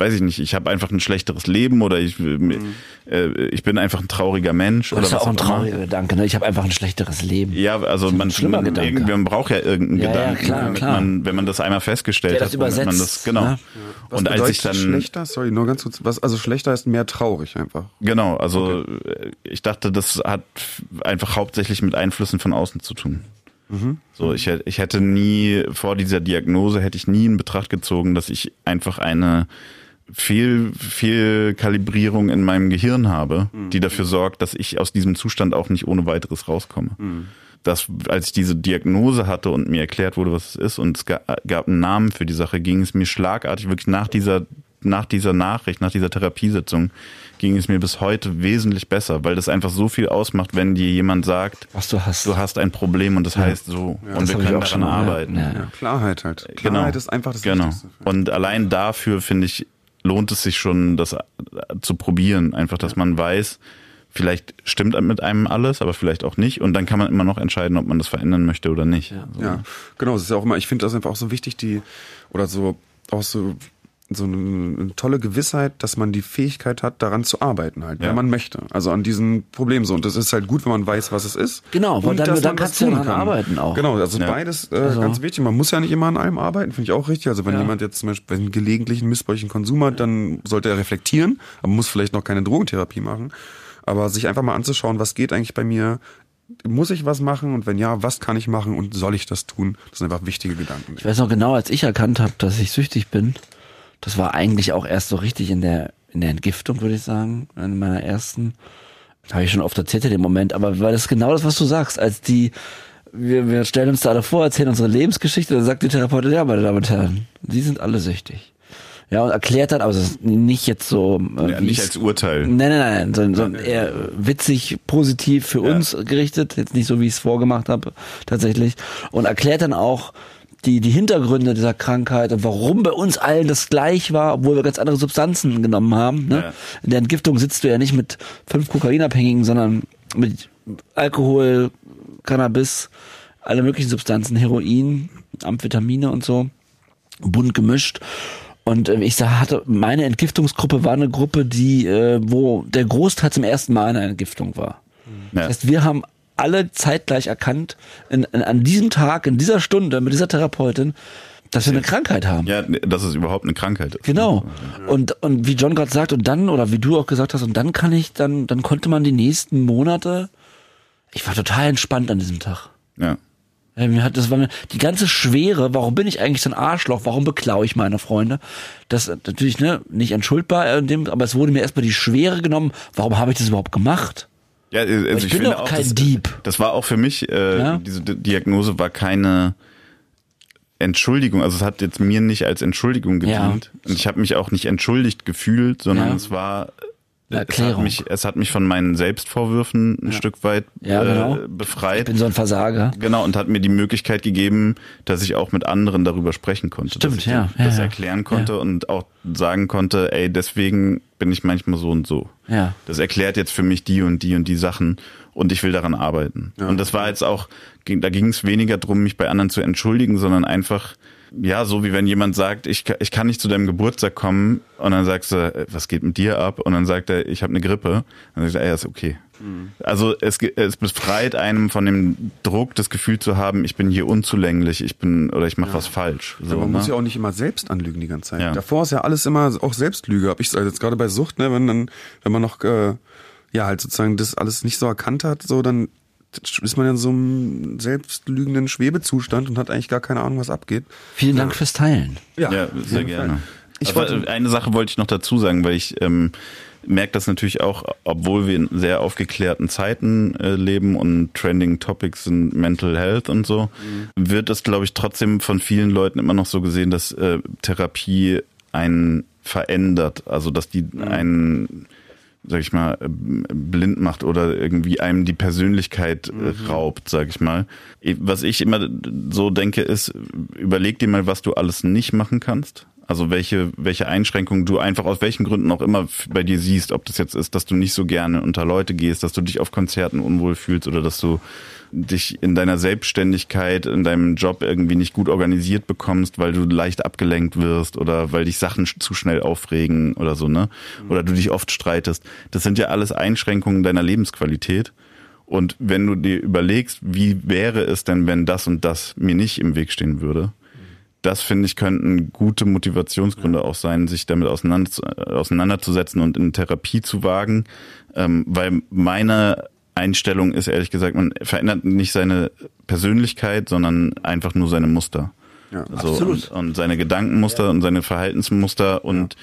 weiß ich nicht, ich habe einfach ein schlechteres Leben oder ich, äh, ich bin einfach ein trauriger Mensch. Das oder ist ja auch ein immer. trauriger Gedanke. Ne? Ich habe einfach ein schlechteres Leben. Ja, also man, schlimmer man, Gedanke. man braucht ja irgendeinen Ja, ja, Gedanken, klar, damit klar. Man, wenn man das einmal festgestellt Der hat, das womit man übersetzt, das genau. ne? Was Und als ich bedeutet dann schlechter, sorry, nur ganz kurz, was, also schlechter ist mehr traurig einfach. Genau, also äh, ich dachte, das hat einfach hauptsächlich mit Einflüssen von außen zu tun. So, ich, ich hätte nie, vor dieser Diagnose hätte ich nie in Betracht gezogen, dass ich einfach eine Fehl, Fehlkalibrierung in meinem Gehirn habe, die dafür sorgt, dass ich aus diesem Zustand auch nicht ohne weiteres rauskomme. Das, als ich diese Diagnose hatte und mir erklärt wurde, was es ist, und es ga, gab einen Namen für die Sache, ging es mir schlagartig wirklich nach dieser, nach dieser Nachricht, nach dieser Therapiesitzung, ging es mir bis heute wesentlich besser, weil das einfach so viel ausmacht, wenn dir jemand sagt, Was du hast. du hast ein Problem und das heißt so und das wir können auch daran schon ja. arbeiten. Ja, Ja, ja. Klarheit halt. Genau. Klarheit ist einfach das genau. Wichtigste. Und allein dafür finde ich lohnt es sich schon, das äh, zu probieren, einfach, dass man weiß, vielleicht stimmt mit einem alles, aber vielleicht auch nicht und dann kann man immer noch entscheiden, ob man das verändern möchte oder nicht. So. Ja, genau. Es ist ja auch immer, ich finde das einfach auch so wichtig, die, oder so, auch so, so eine, eine tolle Gewissheit, dass man die Fähigkeit hat, daran zu arbeiten halt, Ja. wenn man möchte. Also an diesem Problem so. Und das ist halt gut, wenn man weiß, was es ist. Genau, weil und dann- dass dann kannst du daran kann. arbeiten auch. Genau, also Ja. beides äh, Also- ganz wichtig. Man muss ja nicht immer an allem arbeiten, finde ich auch richtig. Also wenn Ja. jemand jetzt zum Beispiel einen gelegentlichen missbräuchlichen Konsum hat, dann sollte er reflektieren, aber muss vielleicht noch keine Drogentherapie machen. Aber sich einfach mal anzuschauen, was geht eigentlich bei mir, muss ich was machen und wenn ja, was kann ich machen und soll ich das tun? Das sind einfach wichtige Gedanken. Ich weiß noch genau, als ich erkannt habe, dass ich süchtig bin, das war eigentlich auch erst so richtig in der, in der Entgiftung, würde ich sagen, in meiner ersten, habe ich schon oft erzählt in dem Moment, aber weil das ist genau das, was du sagst, als die, wir, wir stellen uns da alle vor, erzählen unsere Lebensgeschichte, dann sagt die Therapeutin, ja, meine Damen und Herren, Sie sind alle süchtig. Ja, und erklärt dann, aber ist nicht jetzt so, äh, Ja, nicht als Urteil. Nein, nein, nein, sondern, sondern eher witzig, positiv für uns gerichtet, jetzt nicht so, wie ich es vorgemacht habe, tatsächlich. Und erklärt dann auch die, die Hintergründe dieser Krankheit und warum bei uns allen das gleich war, obwohl wir ganz andere Substanzen genommen haben. Ne? Ja. In der Entgiftung sitzt du ja nicht mit fünf Kokainabhängigen, sondern mit Alkohol, Cannabis, alle möglichen Substanzen, Heroin, Amphetamine und so, bunt gemischt. Und äh, ich sah, hatte meine Entgiftungsgruppe war eine Gruppe, die, äh, wo der Großteil zum ersten Mal eine Entgiftung war. Ja. Das heißt, wir haben alle zeitgleich erkannt, in, in, an diesem Tag, in dieser Stunde mit dieser Therapeutin, Dass wir eine Krankheit haben. Ja, dass es überhaupt eine Krankheit ist. Genau. Und, und wie John gerade sagt, und dann, oder wie du auch gesagt hast, und dann kann ich, dann, dann konnte man die nächsten Monate, ich war total entspannt an diesem Tag. Ja. Mir hat, das war mir, die ganze Schwere, warum bin ich eigentlich so ein Arschloch, warum beklaue ich meine Freunde? Das ist natürlich, ne, nicht entschuldbar, in dem, aber es wurde mir erstmal die Schwere genommen, warum habe ich das überhaupt gemacht? Ja, also ich, ich bin finde doch kein das, Dieb. Das war auch für mich, äh, Ja. diese Di- Diagnose war keine Entschuldigung. Also es hat jetzt mir nicht als Entschuldigung Ja. gedient. Und ich habe mich auch nicht entschuldigt gefühlt, sondern Ja. es war Eine es hat, Erklärung. mich, es hat mich von meinen Selbstvorwürfen ein Stück weit Ja, genau. äh, Ich befreit. bin so ein Versager. Genau, und hat mir die Möglichkeit gegeben, dass ich auch mit anderen darüber sprechen konnte. Stimmt, dass ich ja, ja, das ja. erklären konnte und auch sagen konnte, ey, deswegen bin ich manchmal so und so. Ja. Das erklärt jetzt für mich die und die und die Sachen und ich will daran arbeiten. Und das war jetzt auch, da ging es weniger drum, mich bei anderen zu entschuldigen, sondern einfach, ja, so wie wenn jemand sagt, ich, ich kann nicht zu deinem Geburtstag kommen und dann sagst du, äh, was geht mit dir ab? Und dann sagt er, ich habe eine Grippe. Dann sagt er, ja, ist okay. Also es, es befreit einem von dem Druck, das Gefühl zu haben, ich bin hier unzulänglich, ich bin oder ich mache was falsch. So, man ne? muss ja auch nicht immer selbst anlügen die ganze Zeit. Ja. Davor ist ja alles immer auch Selbstlüge. Hab ich also jetzt gerade bei Sucht, ne, wenn dann, wenn man noch äh, ja halt sozusagen das alles nicht so erkannt hat, so dann ist man in so einem selbstlügenden Schwebezustand und hat eigentlich gar keine Ahnung, was abgeht. Vielen Dank fürs Teilen. Ja, sehr auf jeden gerne. Fall. Ich Ich wollte- eine Sache wollte ich noch dazu sagen, weil ich ähm, merke das natürlich auch, obwohl wir in sehr aufgeklärten Zeiten äh, leben und trending Topics sind Mental Health und so, wird es, glaube ich, trotzdem von vielen Leuten immer noch so gesehen, dass äh, Therapie einen verändert, also dass die einen sag ich mal, äh, blind macht oder irgendwie einem die Persönlichkeit äh, raubt, sag ich mal. Was ich immer so denke, ist, überleg dir mal, was du alles nicht machen kannst. Also welche, welche Einschränkungen du einfach aus welchen Gründen auch immer bei dir siehst, ob das jetzt ist, dass du nicht so gerne unter Leute gehst, dass du dich auf Konzerten unwohl fühlst oder dass du dich in deiner Selbstständigkeit, in deinem Job irgendwie nicht gut organisiert bekommst, weil du leicht abgelenkt wirst oder weil dich Sachen zu schnell aufregen oder so, ne? Oder du dich oft streitest. Das sind ja alles Einschränkungen deiner Lebensqualität. Und wenn du dir überlegst, wie wäre es denn, wenn das und das mir nicht im Weg stehen würde, das finde ich könnten gute Motivationsgründe auch sein, sich damit auseinander, auseinanderzusetzen und in Therapie zu wagen, ähm, weil meine Einstellung ist ehrlich gesagt, man verändert nicht seine Persönlichkeit, sondern einfach nur seine Muster. Ja, also absolut. Und, und seine Gedankenmuster und seine Verhaltensmuster und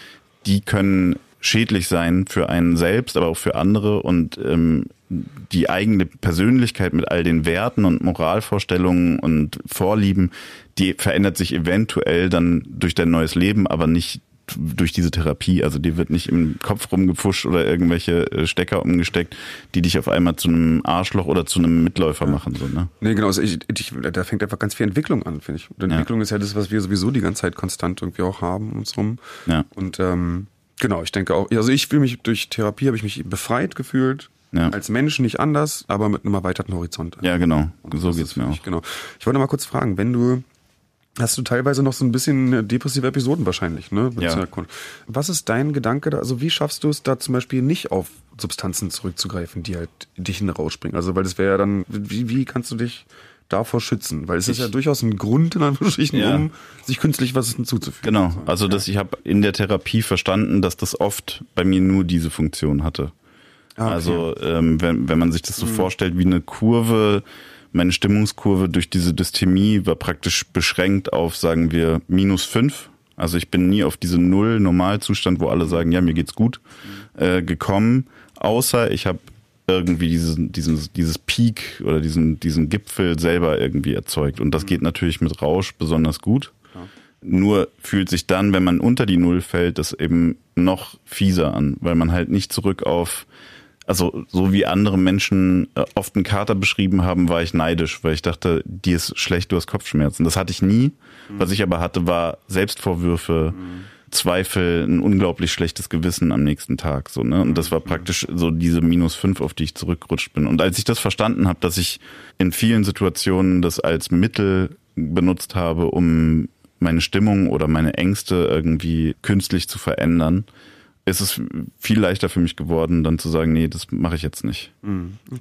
die können schädlich sein für einen selbst, aber auch für andere und ähm, die eigene Persönlichkeit mit all den Werten und Moralvorstellungen und Vorlieben, die verändert sich eventuell dann durch dein neues Leben, aber nicht durch diese Therapie. Also die wird nicht im Kopf rumgepfuscht oder irgendwelche äh, Stecker umgesteckt, die dich auf einmal zu einem Arschloch oder zu einem Mitläufer machen. So, ne? Nee, genau, also ich, ich, da fängt einfach ganz viel Entwicklung an, finde ich. Und Entwicklung ist ja das, was wir sowieso die ganze Zeit konstant irgendwie auch haben um uns rum. Ja. Und ähm, genau, ich denke auch, also ich fühle mich durch Therapie, habe ich mich befreit gefühlt. Ja. Als Mensch nicht anders, aber mit einem erweiterten Horizont. Ja, genau. Und So geht's mir auch. Genau. Ich wollte mal kurz fragen, wenn du Hast du teilweise noch so ein bisschen äh, depressive Episoden wahrscheinlich, ne? Ja. Was ist dein Gedanke da? Also wie schaffst du es da zum Beispiel nicht auf Substanzen zurückzugreifen, die halt dich in den Rausch bringen? Also weil das wäre ja dann, wie, wie kannst du dich davor schützen? Weil es ist Ich- ja durchaus ein Grund, in Anführungsstrichen, Ja. um sich künstlich was hinzuzufügen. Genau. Also das, ich habe in der Therapie verstanden, dass das oft bei mir nur diese Funktion hatte. Ah, okay. Mhm. Also ähm, wenn, wenn man sich das so vorstellt wie eine Kurve, meine Stimmungskurve durch diese Dysthemie war praktisch beschränkt auf, sagen wir, minus fünf. Also ich bin nie auf diese Null Normalzustand, wo alle sagen, ja, mir geht's gut, äh, gekommen, außer ich habe irgendwie diesen, diesen, dieses Peak oder diesen, diesen Gipfel selber irgendwie erzeugt. Und das geht natürlich mit Rausch besonders gut. Nur fühlt sich dann, wenn man unter die Null fällt, das eben noch fieser an, weil man halt nicht zurück auf, also so wie andere Menschen äh, oft einen Kater beschrieben haben, war ich neidisch, weil ich dachte, dir ist schlecht, du hast Kopfschmerzen. Das hatte ich nie. Was ich aber hatte, war Selbstvorwürfe, Zweifel, ein unglaublich schlechtes Gewissen am nächsten Tag. So, ne? Und das war praktisch so diese minus fünf, auf die ich zurückgerutscht bin. Und als ich das verstanden habe, dass ich in vielen Situationen das als Mittel benutzt habe, um meine Stimmung oder meine Ängste irgendwie künstlich zu verändern, ist es viel leichter für mich geworden, dann zu sagen, nee, das mache ich jetzt nicht.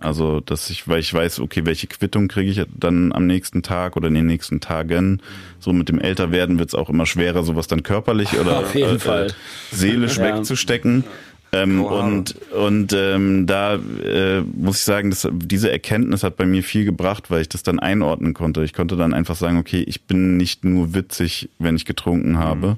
Also, dass ich, weil ich weiß, okay, welche Quittung kriege ich dann am nächsten Tag oder in den nächsten Tagen. So mit dem Älterwerden wird es auch immer schwerer, sowas dann körperlich oder [laughs] Auf jeden äh, Fall. seelisch Ja. wegzustecken. Ähm, und und ähm, da äh, muss ich sagen, dass diese Erkenntnis hat bei mir viel gebracht, weil ich das dann einordnen konnte. Ich konnte dann einfach sagen, okay, ich bin nicht nur witzig, wenn ich getrunken habe,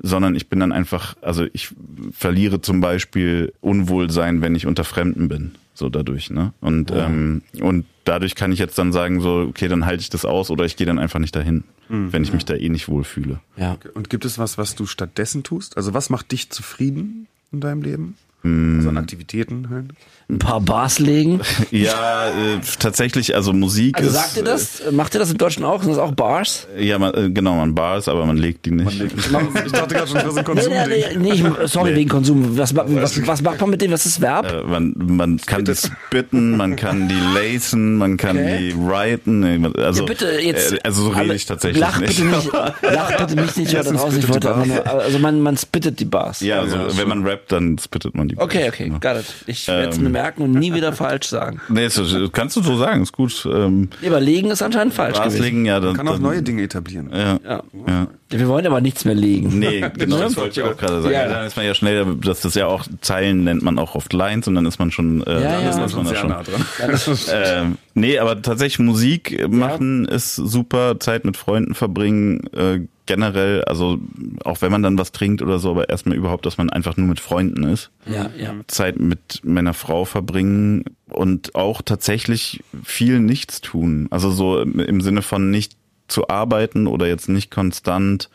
sondern ich bin dann einfach, also ich verliere zum Beispiel Unwohlsein, wenn ich unter Fremden bin, so dadurch, ne? Und ähm, und dadurch kann ich jetzt dann sagen, so okay, dann halte ich das aus oder ich gehe dann einfach nicht dahin, wenn ich mich da eh nicht wohlfühle. Ja. Und gibt es was, was du stattdessen tust? Also was macht dich zufrieden in deinem Leben? Hm. Also an Aktivitäten halt. Ein paar Bars legen. [laughs] Ja, äh, tatsächlich, also Musik Also ist. sagt ihr das? Macht ihr das im Deutschen auch? Sind das auch Bars? äh, Ja, man, äh, genau, man bars, aber man legt die nicht. [laughs] Ich dachte gerade schon, das ist ein Nee, nee, nee, nee, ich, sorry, Nee. wegen Konsum. Was, was, was macht man mit dem? Was ist das Verb? Äh, man, man kann die spitten, man kann die lacen, man kann Okay. die writen. nee, Also, ja, bitte, jetzt. äh, also so rede ich tatsächlich lach nicht. Bitte nicht [laughs] lach bitte mich nicht Jetzt weiter raus. Ich wollte also man, man spittet die Bars. ja, also Ja, wenn man rappt, dann spittet man die. Okay, Bars, okay, genau. got it. Ich werde es Ähm. mir merken und nie wieder falsch sagen. [laughs] Nee, das kannst du so sagen, ist gut. Ähm, Überlegen ist anscheinend falsch gewesen. legen, ja. Dann, Man kann auch dann, neue Dinge etablieren. Ja, Ja. ja. Wir wollen aber nichts mehr legen. Nee, [laughs] genau, das wollte ich auch gerade sagen. Ja. Ja. Dann ist man ja schnell, das ist ja auch, Zeilen nennt man auch oft Lines und dann ist man schon, äh, Ja, dann ja. ist man schon sehr schon. nah dran. [laughs] Ähm, nee, aber tatsächlich Musik machen ist super, Zeit mit Freunden verbringen, äh, generell, also auch wenn man dann was trinkt oder so, aber erstmal überhaupt, dass man einfach nur mit Freunden ist. Ja, ja. Zeit mit meiner Frau verbringen und auch tatsächlich viel nichts tun. Also so im- im Sinne von nicht zu arbeiten oder jetzt nicht konstant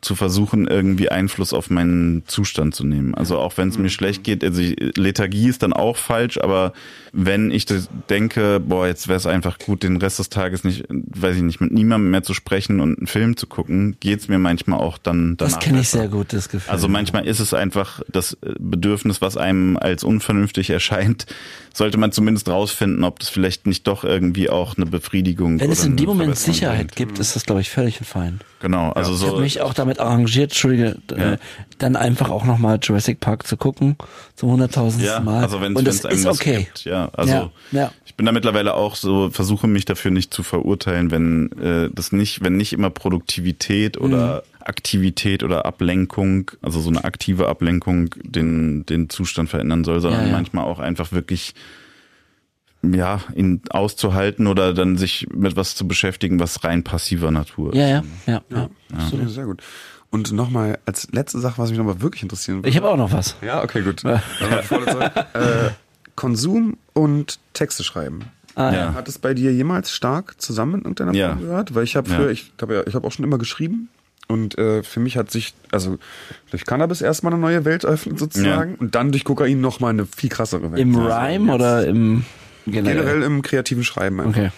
zu versuchen, irgendwie Einfluss auf meinen Zustand zu nehmen. Also auch wenn es mir schlecht geht, also ich, Lethargie ist dann auch falsch, aber wenn ich das denke, boah, jetzt wäre es einfach gut, den Rest des Tages nicht, weiß ich nicht, mit niemandem mehr zu sprechen und einen Film zu gucken, geht's mir manchmal auch dann danach. Das kenne ich sehr gut, das Gefühl. Also manchmal ist es einfach das Bedürfnis, was einem als unvernünftig erscheint, sollte man zumindest rausfinden, ob das vielleicht nicht doch irgendwie auch eine Befriedigung Wenn es in dem Moment Sicherheit bringt. gibt, ist das, glaube ich, völlig fein. Genau, also Ich habe so. mich auch damit arrangiert, Entschuldige, Ja. äh, dann einfach auch nochmal Jurassic Park zu gucken, zum hunderttausendsten Ja, Mal. also wenn Und das es einem ist was okay. gibt, ja, also Ja, ich bin da mittlerweile auch so, versuche mich dafür nicht zu verurteilen, wenn äh, das nicht, wenn nicht immer Produktivität oder Mhm. Aktivität oder Ablenkung, also so eine aktive Ablenkung den den Zustand verändern soll, sondern manchmal auch einfach wirklich ja, ihn auszuhalten oder dann sich mit was zu beschäftigen, was rein passiver Natur ist. Ja, ja, ja. ja. Ja, sehr gut. Und nochmal als letzte Sache, was mich nochmal wirklich interessieren würde. Ich habe auch noch was. Ja, okay, gut. Vorletzte. äh, Konsum und Texte schreiben. Ah, Ja. Hat es bei dir jemals stark zusammen in irgendeiner Ja. Form gehört? Weil ich habe Ja. früher, ich habe ja, ich habe auch schon immer geschrieben und äh, für mich hat sich, also durch Cannabis erstmal eine neue Welt eröffnet sozusagen und dann durch Kokain nochmal eine viel krassere Welt. Im Also Rhyme oder im generell? Generell im kreativen Schreiben einfach. Okay.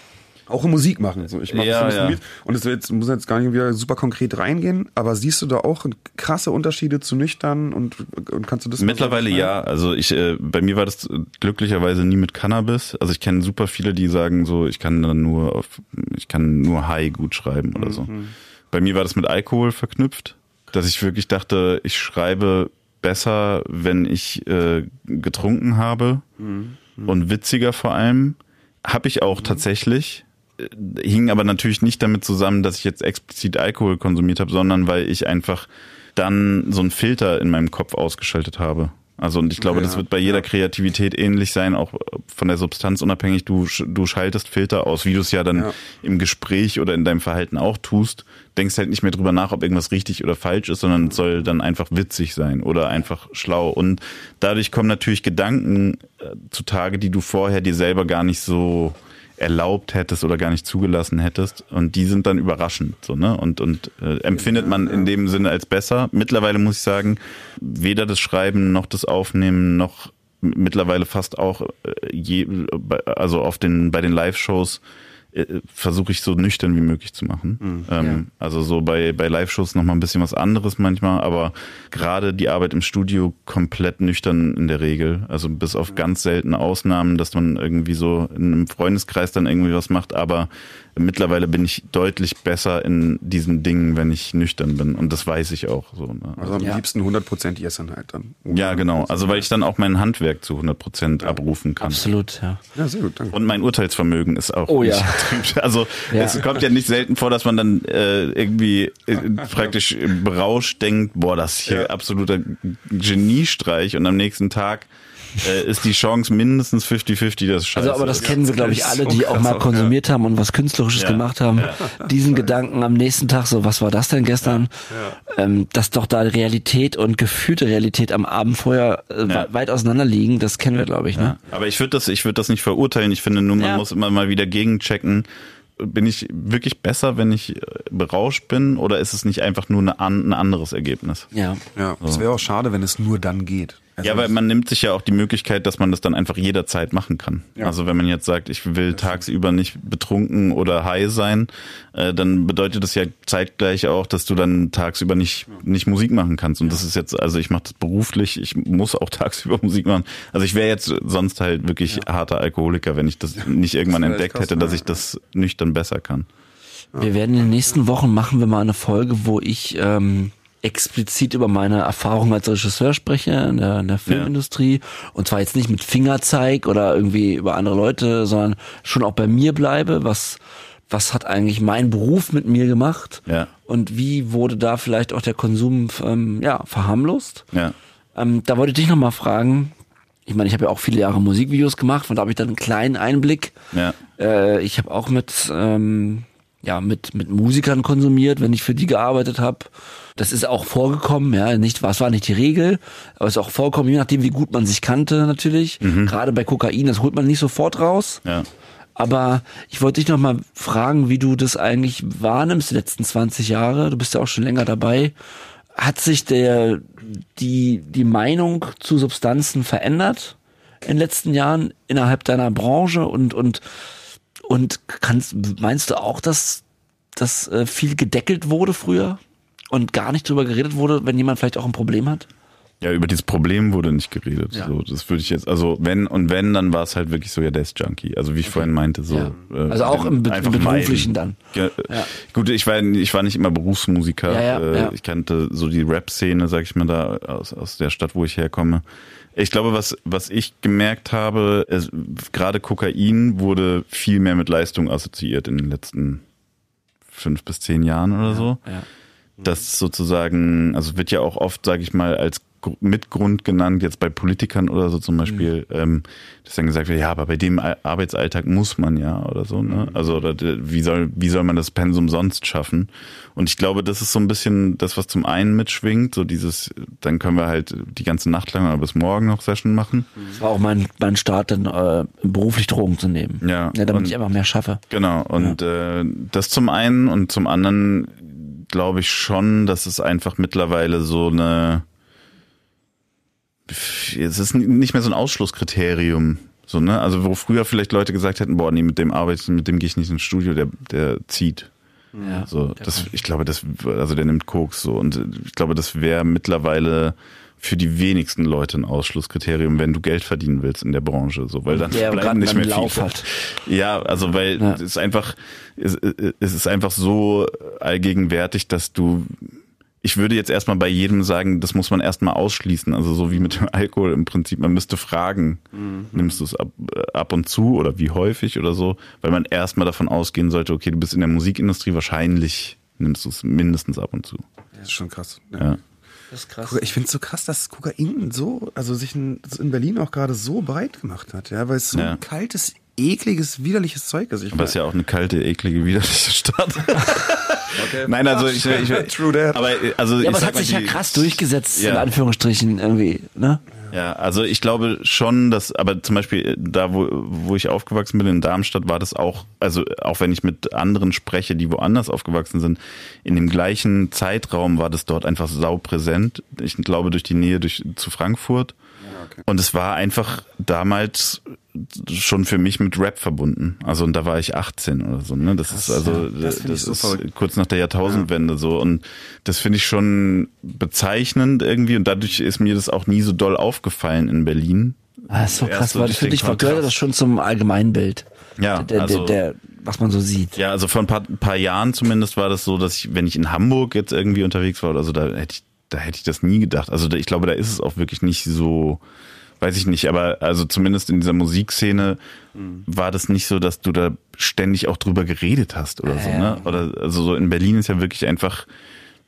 Auch im Musik machen. So, ich mache Ja, das ja. Und es jetzt, muss jetzt gar nicht wieder super konkret reingehen, aber siehst du da auch krasse Unterschiede zu nüchtern und, und kannst du das Mittlerweile ja. Also ich, äh, bei mir war das glücklicherweise nie mit Cannabis. Also ich kenne super viele, die sagen so, ich kann dann nur auf, ich kann nur High gut schreiben oder so. Bei mir war das mit Alkohol verknüpft, dass ich wirklich dachte, ich schreibe besser, wenn ich äh, getrunken habe und witziger vor allem. Habe ich auch tatsächlich. Äh, Hing aber natürlich nicht damit zusammen, dass ich jetzt explizit Alkohol konsumiert habe, sondern weil ich einfach dann so einen Filter in meinem Kopf ausgeschaltet habe. Also und ich glaube, Ja, das wird bei jeder ja. Kreativität ähnlich sein, auch von der Substanz unabhängig. Du, du schaltest Filter aus, wie du es ja dann Ja. im Gespräch oder in deinem Verhalten auch tust. Denkst halt nicht mehr drüber nach, ob irgendwas richtig oder falsch ist, sondern es soll dann einfach witzig sein oder einfach schlau. Und dadurch kommen natürlich Gedanken äh, zutage, die du vorher dir selber gar nicht so erlaubt hättest oder gar nicht zugelassen hättest. Und die sind dann überraschend so ne? Und und äh, empfindet man in dem Sinne als besser. Mittlerweile muss ich sagen weder das Schreiben noch das Aufnehmen noch mittlerweile fast auch äh, je, bei- also auf den bei den Live-Shows äh, versuche ich so nüchtern wie möglich zu machen. ähm, Also so bei, bei Live-Shows noch mal ein bisschen was anderes manchmal, aber gerade die Arbeit im Studio komplett nüchtern in der Regel. Also bis auf ganz seltene Ausnahmen, dass man irgendwie so in einem Freundeskreis dann irgendwie was macht, aber mittlerweile bin ich deutlich besser in diesen Dingen, wenn ich nüchtern bin. Und das weiß ich auch so. Ne? Also am Ja. liebsten 100% Yesin halt dann. Ja, genau. Also weil ich dann auch mein Handwerk zu 100 Prozent abrufen kann. Absolut, ja. Ja, sehr gut, danke. Und mein Urteilsvermögen ist auch Oh ja. [laughs] Also Ja. es kommt ja nicht selten vor, dass man dann äh, irgendwie äh, praktisch berauscht denkt, boah, das ist hier absoluter Geniestreich und am nächsten Tag äh, ist die Chance mindestens 50-50, dass es scheiße Also, aber das ist. kennen wir, glaube ich, alle, so die auch mal auch, konsumiert haben und was Künstlerisches Ja. gemacht haben. Diesen Gedanken am nächsten Tag, so, was war das denn gestern? Ähm, dass doch da Realität und gefühlte Realität am Abend vorher äh, Ja. weit auseinander liegen, das kennen wir, glaube ich, ne? Aber ich würde das, ich würde das nicht verurteilen. Ich finde nur, man Ja. muss immer mal wieder gegenchecken. Bin ich wirklich besser, wenn ich äh, berauscht bin, oder ist es nicht einfach nur eine, ein anderes Ergebnis? Ja. Ja, es wäre auch schade, wenn es nur dann geht. Also Ja, weil man nimmt sich ja auch die Möglichkeit, dass man das dann einfach jederzeit machen kann. Ja. Also wenn man jetzt sagt, ich will tagsüber nicht betrunken oder high sein, äh, dann bedeutet das ja zeitgleich auch, dass du dann tagsüber nicht nicht Musik machen kannst. Und das ist jetzt, also ich mache das beruflich, ich muss auch [laughs] tagsüber Musik machen. Also ich wäre jetzt sonst halt wirklich harter Alkoholiker, wenn ich das nicht irgendwann Das entdeckt hätte, dass ja. ich das nüchtern besser kann. Wir werden in den nächsten Wochen machen wir mal eine Folge, wo ich ähm, explizit über meine Erfahrungen als Regisseur spreche in der, in der Filmindustrie. Und zwar jetzt nicht mit Fingerzeig oder irgendwie über andere Leute, sondern schon auch bei mir bleibe. Was, was hat eigentlich mein Beruf mit mir gemacht? Ja. Und wie wurde da vielleicht auch der Konsum ähm, ja, verharmlost? Ja. Ähm, da wollte ich dich nochmal fragen. Ich meine, ich habe ja auch viele Jahre Musikvideos gemacht, von da habe ich dann einen kleinen Einblick. Ja. Äh, ich habe auch mit ähm, ja mit mit Musikern konsumiert, wenn ich für die gearbeitet habe. Das ist auch vorgekommen, ja, nicht was war nicht die Regel, aber es ist auch vorgekommen, je nachdem wie gut man sich kannte natürlich. Gerade bei Kokain, das holt man nicht sofort raus. Ja. Aber ich wollte dich noch mal fragen, wie du das eigentlich wahrnimmst die letzten 20 Jahre. Du bist ja auch schon länger dabei. Hat sich der die die Meinung zu Substanzen verändert in den letzten Jahren innerhalb deiner Branche und und und kannst meinst du auch, dass dass äh, viel gedeckelt wurde früher und gar nicht drüber geredet wurde, wenn jemand vielleicht auch ein Problem hat? Ja, über dieses Problem wurde nicht geredet. Ja. So, das würde ich jetzt, also wenn und wenn, dann war es halt wirklich so, ja, der ist Junkie. Also wie ich vorhin meinte, so. Ja. äh, Also auch im, Be im beruflichen meiden. dann. Ja, Ja. Gut, ich war, ich war nicht immer Berufsmusiker. Äh. Ich kannte so die Rap-Szene, sag ich mal, da aus, aus der Stadt, wo ich herkomme. Ich glaube, was, was ich gemerkt habe, es, gerade Kokain wurde viel mehr mit Leistung assoziiert in den letzten fünf bis zehn Jahren oder so Ja. das sozusagen, also wird ja auch oft, sage ich mal, als Mitgrund genannt, jetzt bei Politikern oder so zum Beispiel, ähm, dass dann gesagt wird, ja, aber bei dem Ar- Arbeitsalltag muss man ja oder so, ne? Also oder, wie soll, wie soll man das Pensum sonst schaffen? Und ich glaube, das ist so ein bisschen das, was zum einen mitschwingt, so dieses, dann können wir halt die ganze Nacht lang oder bis morgen noch Session machen. Das war auch mein, mein Start, dann äh, beruflich Drogen zu nehmen. Ja, ja damit und- ich einfach mehr schaffe. Genau, und äh, das zum einen und zum anderen glaube ich schon, dass es einfach mittlerweile so eine es ist nicht mehr so ein Ausschlusskriterium. So, ne? Also wo früher vielleicht Leute gesagt hätten, boah, nee, mit dem arbeite ich, mit dem gehe ich nicht ins Studio, der, der zieht. Ja. So, das, ich glaube, das, also der nimmt Koks so und ich glaube, das wäre mittlerweile für die wenigsten Leute ein Ausschlusskriterium, wenn du Geld verdienen willst in der Branche, so, weil dann Der bleiben nicht mehr Lauf viele. hat. Ja, also weil Ja. es ist einfach, es, es ist einfach so allgegenwärtig, dass du, ich würde jetzt erstmal bei jedem sagen, das muss man erstmal ausschließen. Also so wie mit dem Alkohol im Prinzip, man müsste fragen, nimmst du es ab, äh, ab und zu oder wie häufig oder so, weil man erstmal davon ausgehen sollte, okay, du bist in der Musikindustrie, wahrscheinlich nimmst du es mindestens ab und zu. Das ist schon krass. Ja. Das ist krass. Ich finde es so krass, dass Kokain so, also sich in, in Berlin auch gerade so breit gemacht hat, ja, weil es so Ja. ein kaltes, ekliges, widerliches Zeug ist. Ich Aber es ist ja auch eine kalte, eklige, widerliche Stadt. [laughs] Nein, also ich, ich, [laughs] True that. aber also ja, ich aber es hat sich ja die- krass durchgesetzt, in Ja. Anführungsstrichen, irgendwie, ne? Ja, also ich glaube schon, dass, aber zum Beispiel da, wo, wo ich aufgewachsen bin in Darmstadt, war das auch, also auch wenn ich mit anderen spreche, die woanders aufgewachsen sind, in dem gleichen Zeitraum war das dort einfach saupräsent. Ich glaube durch die Nähe durch, zu Frankfurt. Und es war einfach damals schon für mich mit Rap verbunden. Also und da war ich 18 oder so. Ne? Das ist also das das, ich so ist kurz nach der Jahrtausendwende so und das finde ich schon bezeichnend irgendwie und dadurch ist mir das auch nie so doll aufgefallen in Berlin. Ah, ist so Erst krass, so weil den dich gehörte Kontrast. das schon zum Allgemeinbild. Ja, der, also- der, der was man so sieht. Ja, also vor ein paar, paar Jahren zumindest war das so, dass ich, wenn ich in Hamburg jetzt irgendwie unterwegs war, also da hätte ich, da hätte ich das nie gedacht. Also ich glaube, da ist es auch wirklich nicht so, weiß ich nicht, aber also zumindest in dieser Musikszene mhm. war das nicht so, dass du da ständig auch drüber geredet hast oder so, ne? Oder also so in Berlin ist ja wirklich einfach,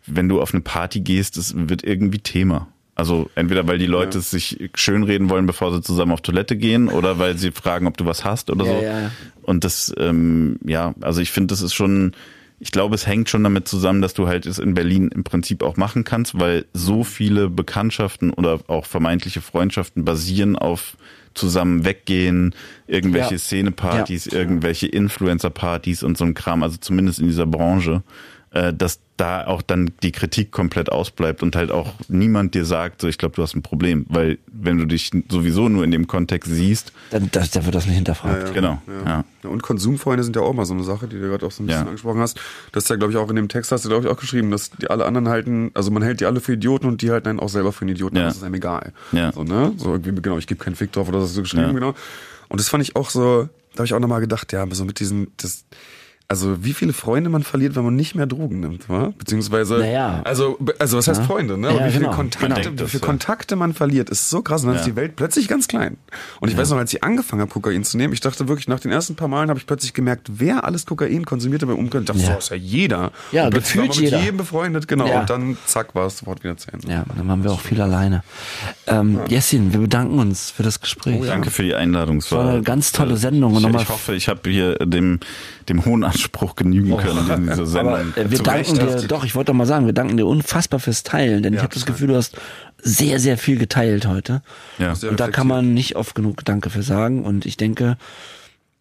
wenn du auf eine Party gehst, das wird irgendwie Thema. Also entweder weil die Leute ja. sich schönreden wollen, bevor sie zusammen auf Toilette gehen, oder weil sie fragen, ob du was hast oder ja, so. Ja. Und das, ähm, ja, also ich finde, das ist schon, ich glaube, es hängt schon damit zusammen, dass du halt es in Berlin im Prinzip auch machen kannst, weil so viele Bekanntschaften oder auch vermeintliche Freundschaften basieren auf zusammen weggehen, irgendwelche Szenepartys, irgendwelche Influencer-Partys und so ein Kram, also zumindest in dieser Branche, dass da auch dann die Kritik komplett ausbleibt und halt auch niemand dir sagt, so ich glaube, du hast ein Problem, weil wenn du dich sowieso nur in dem Kontext siehst, dann das, da wird das nicht hinterfragt. Ja, ja, genau. Ja. ja. Und Konsumfreunde sind ja auch mal so eine Sache, die du gerade auch so ein bisschen angesprochen hast. Das ist ja, glaube ich, auch in dem Text hast du, glaube ich, auch geschrieben, dass die alle anderen halten, also man hält die alle für Idioten und die halten einen auch selber für einen Idioten, ja. das ist einem egal. Ja. So, ne? So irgendwie, genau, ich gebe keinen Fick drauf oder das hast du geschrieben, genau. Und das fand ich auch so, da habe ich auch nochmal gedacht, ja, so mit diesem, das, also wie viele Freunde man verliert, wenn man nicht mehr Drogen nimmt, wa? Beziehungsweise, naja. also, also was heißt ja. Freunde, ne? Ja, wie viele genau. Kontakte, genau. wie viele Kontakte man verliert, ist so krass. Und dann ja. ist die Welt plötzlich ganz klein. Und ich weiß noch, als ich angefangen habe, Kokain zu nehmen, ich dachte wirklich, nach den ersten paar Malen habe ich plötzlich gemerkt, wer alles Kokain konsumierte beim Umgang. Ich dachte, ja. so ist ja jeder. Ja, und gefühlt war man mit jedem befreundet, genau. Und dann zack, war es sofort wieder zu Ende. Ja, dann waren wir auch viel alleine. Ähm, Jessin, wir bedanken uns für das Gespräch. Oh, danke für die Einladung. Es war eine ganz tolle Sendung. Ich, ich hoffe, ich habe hier dem, dem hohen Anspruch genügen oh. können in dieser [laughs] Sendung. Aber, äh, wir danken dir, doch, ich wollte doch mal sagen, wir danken dir unfassbar fürs Teilen, denn ja, ich habe das Gefühl, du hast sehr, sehr viel geteilt heute. Ja, und da kann man nicht oft genug Danke für sagen. Und ich denke,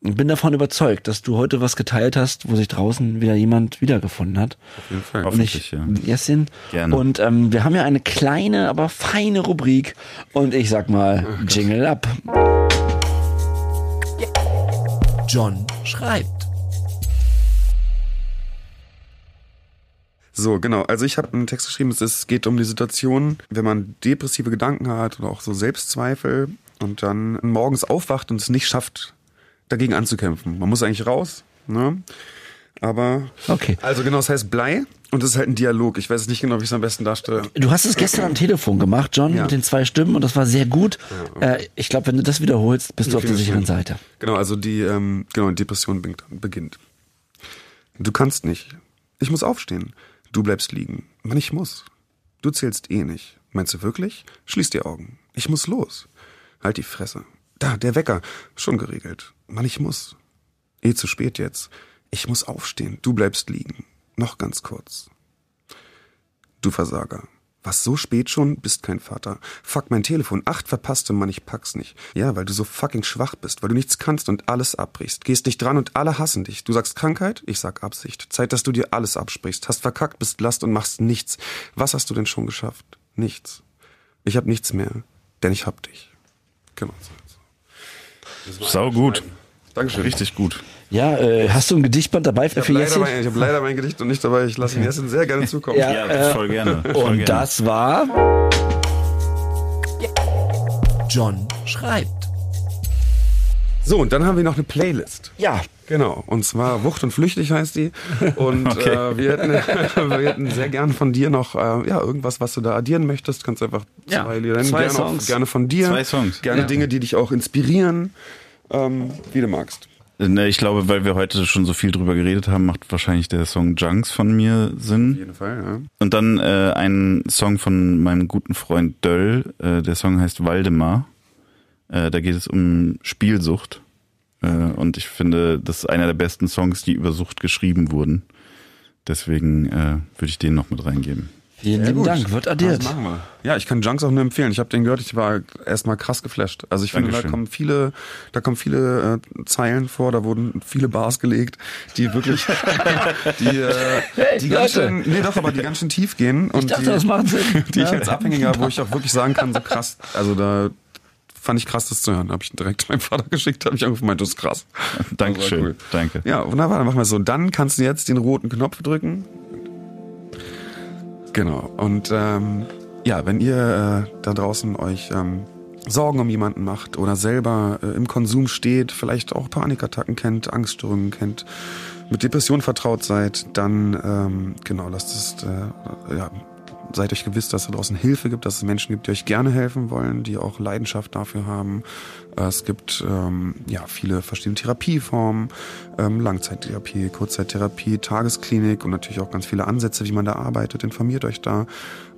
ich bin davon überzeugt, dass du heute was geteilt hast, wo sich draußen wieder jemand wiedergefunden hat. Auf jeden Fall. Und ich, ja. Jessin. Gerne. Und ähm, wir haben ja eine kleine, aber feine Rubrik. Und ich sag mal, Jingle up. John schreibt. So, genau. Also ich habe einen Text geschrieben, es geht um die Situation, wenn man depressive Gedanken hat oder auch so Selbstzweifel und dann morgens aufwacht und es nicht schafft, dagegen anzukämpfen. Man muss eigentlich raus, ne? Aber okay. Also genau, das heißt Blei und es ist halt ein Dialog. Ich weiß nicht genau, wie ich es am besten darstelle. Du hast es gestern am Telefon gemacht, John, ja. mit den zwei Stimmen und das war sehr gut. Ja. Äh, ich glaube, wenn du das wiederholst, bist du auf der sicheren Seite. Genau, also die ähm, genau, die Depression beginnt. Du kannst nicht. Ich muss aufstehen. Du bleibst liegen. Mann, ich muss. Du zählst eh nicht. Meinst du wirklich? Schließ die Augen. Ich muss los. Halt die Fresse. Da, der Wecker. Schon geregelt. Mann, ich muss. Eh zu spät jetzt. Ich muss aufstehen. Du bleibst liegen. Noch ganz kurz. Du Versager. Was, so spät schon? Bist kein Vater. Fuck mein Telefon. Acht verpasste, Mann, ich pack's nicht. Ja, weil du so fucking schwach bist, weil du nichts kannst und alles abbrichst. Gehst nicht dran und alle hassen dich. Du sagst Krankheit? Ich sag Absicht. Zeit, dass du dir alles absprichst. Hast verkackt, bist last und machst nichts. Was hast du denn schon geschafft? Nichts. Ich hab nichts mehr, denn ich hab dich. Genau. Sau gut. Dankeschön. Richtig gut. Ja, äh, hast du ein Gedichtband dabei für, für Jessin? ich habe leider mein Gedicht noch nicht dabei. Ich lasse ihn Jessin sehr gerne zukommen. Ja, ja äh, voll gerne. Voll und gerne. das war John schreibt. So, und dann haben wir noch eine Playlist. Ja. Genau, und zwar Wucht und Flüchtig heißt die. Und [laughs] okay. äh, wir, hätten, [laughs] wir hätten sehr gern von dir noch äh, ja, irgendwas, was du da addieren möchtest. Kannst einfach ja, zwei Lieder zwei gerne, Songs. Auch, gerne von dir. Zwei Songs. Gerne ja. Dinge, die dich auch inspirieren, ähm, wie du magst. Ne, ich glaube, weil wir heute schon so viel drüber geredet haben, macht wahrscheinlich der Song Junks von mir Sinn. Auf jeden Fall, ja. Und dann äh, ein Song von meinem guten Freund Döll. Äh, der Song heißt Waldemar. Äh, da geht es um Spielsucht. Äh, und ich finde, das ist einer der besten Songs, die über Sucht geschrieben wurden. Deswegen äh, würde ich den noch mit reingeben. Vielen lieben Dank, wird addiert. Das machen wir. Ja, ich kann Junks auch nur empfehlen. Ich habe den gehört, ich war erstmal krass geflasht. Also ich finde, da kommen viele, da kommen viele äh, Zeilen vor, da wurden viele Bars gelegt, die wirklich, [laughs] die, äh, hey, die ganz schön, nee doch, aber die ganz schön tief gehen. Und ich dachte, die, das macht Sinn. [laughs] Die ich als Abhängiger, wo ich auch wirklich sagen kann, so krass, also da fand ich krass, das zu hören. Habe ich direkt meinem Vater geschickt, habe ich angerufen, meint, das ist krass. Dankeschön, cool. danke. Ja, wunderbar, dann machen wir es so. Dann kannst du jetzt den roten Knopf drücken Genau. Und ähm, ja, wenn ihr äh, da draußen euch ähm, Sorgen um jemanden macht oder selber äh, im Konsum steht, vielleicht auch Panikattacken kennt, Angststörungen kennt, mit Depressionen vertraut seid, dann ähm, genau, lasst es äh, ja, seid euch gewiss, dass es draußen Hilfe gibt, dass es Menschen gibt, die euch gerne helfen wollen, die auch Leidenschaft dafür haben. Es gibt ähm, ja viele verschiedene Therapieformen, ähm, Langzeittherapie, Kurzzeittherapie, Tagesklinik und natürlich auch ganz viele Ansätze, wie man da arbeitet. Informiert euch da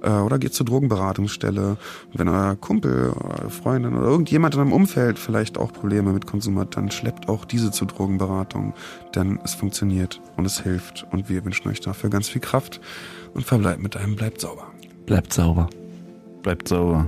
äh, oder geht zur Drogenberatungsstelle. wenn euer Kumpel, oder Freundin oder irgendjemand in eurem Umfeld vielleicht auch Probleme mit Konsum hat, dann schleppt auch diese zur Drogenberatung, denn es funktioniert und es hilft und wir wünschen euch dafür ganz viel Kraft und verbleibt mit einem bleibt sauber. Bleibt sauber. Bleibt sauber.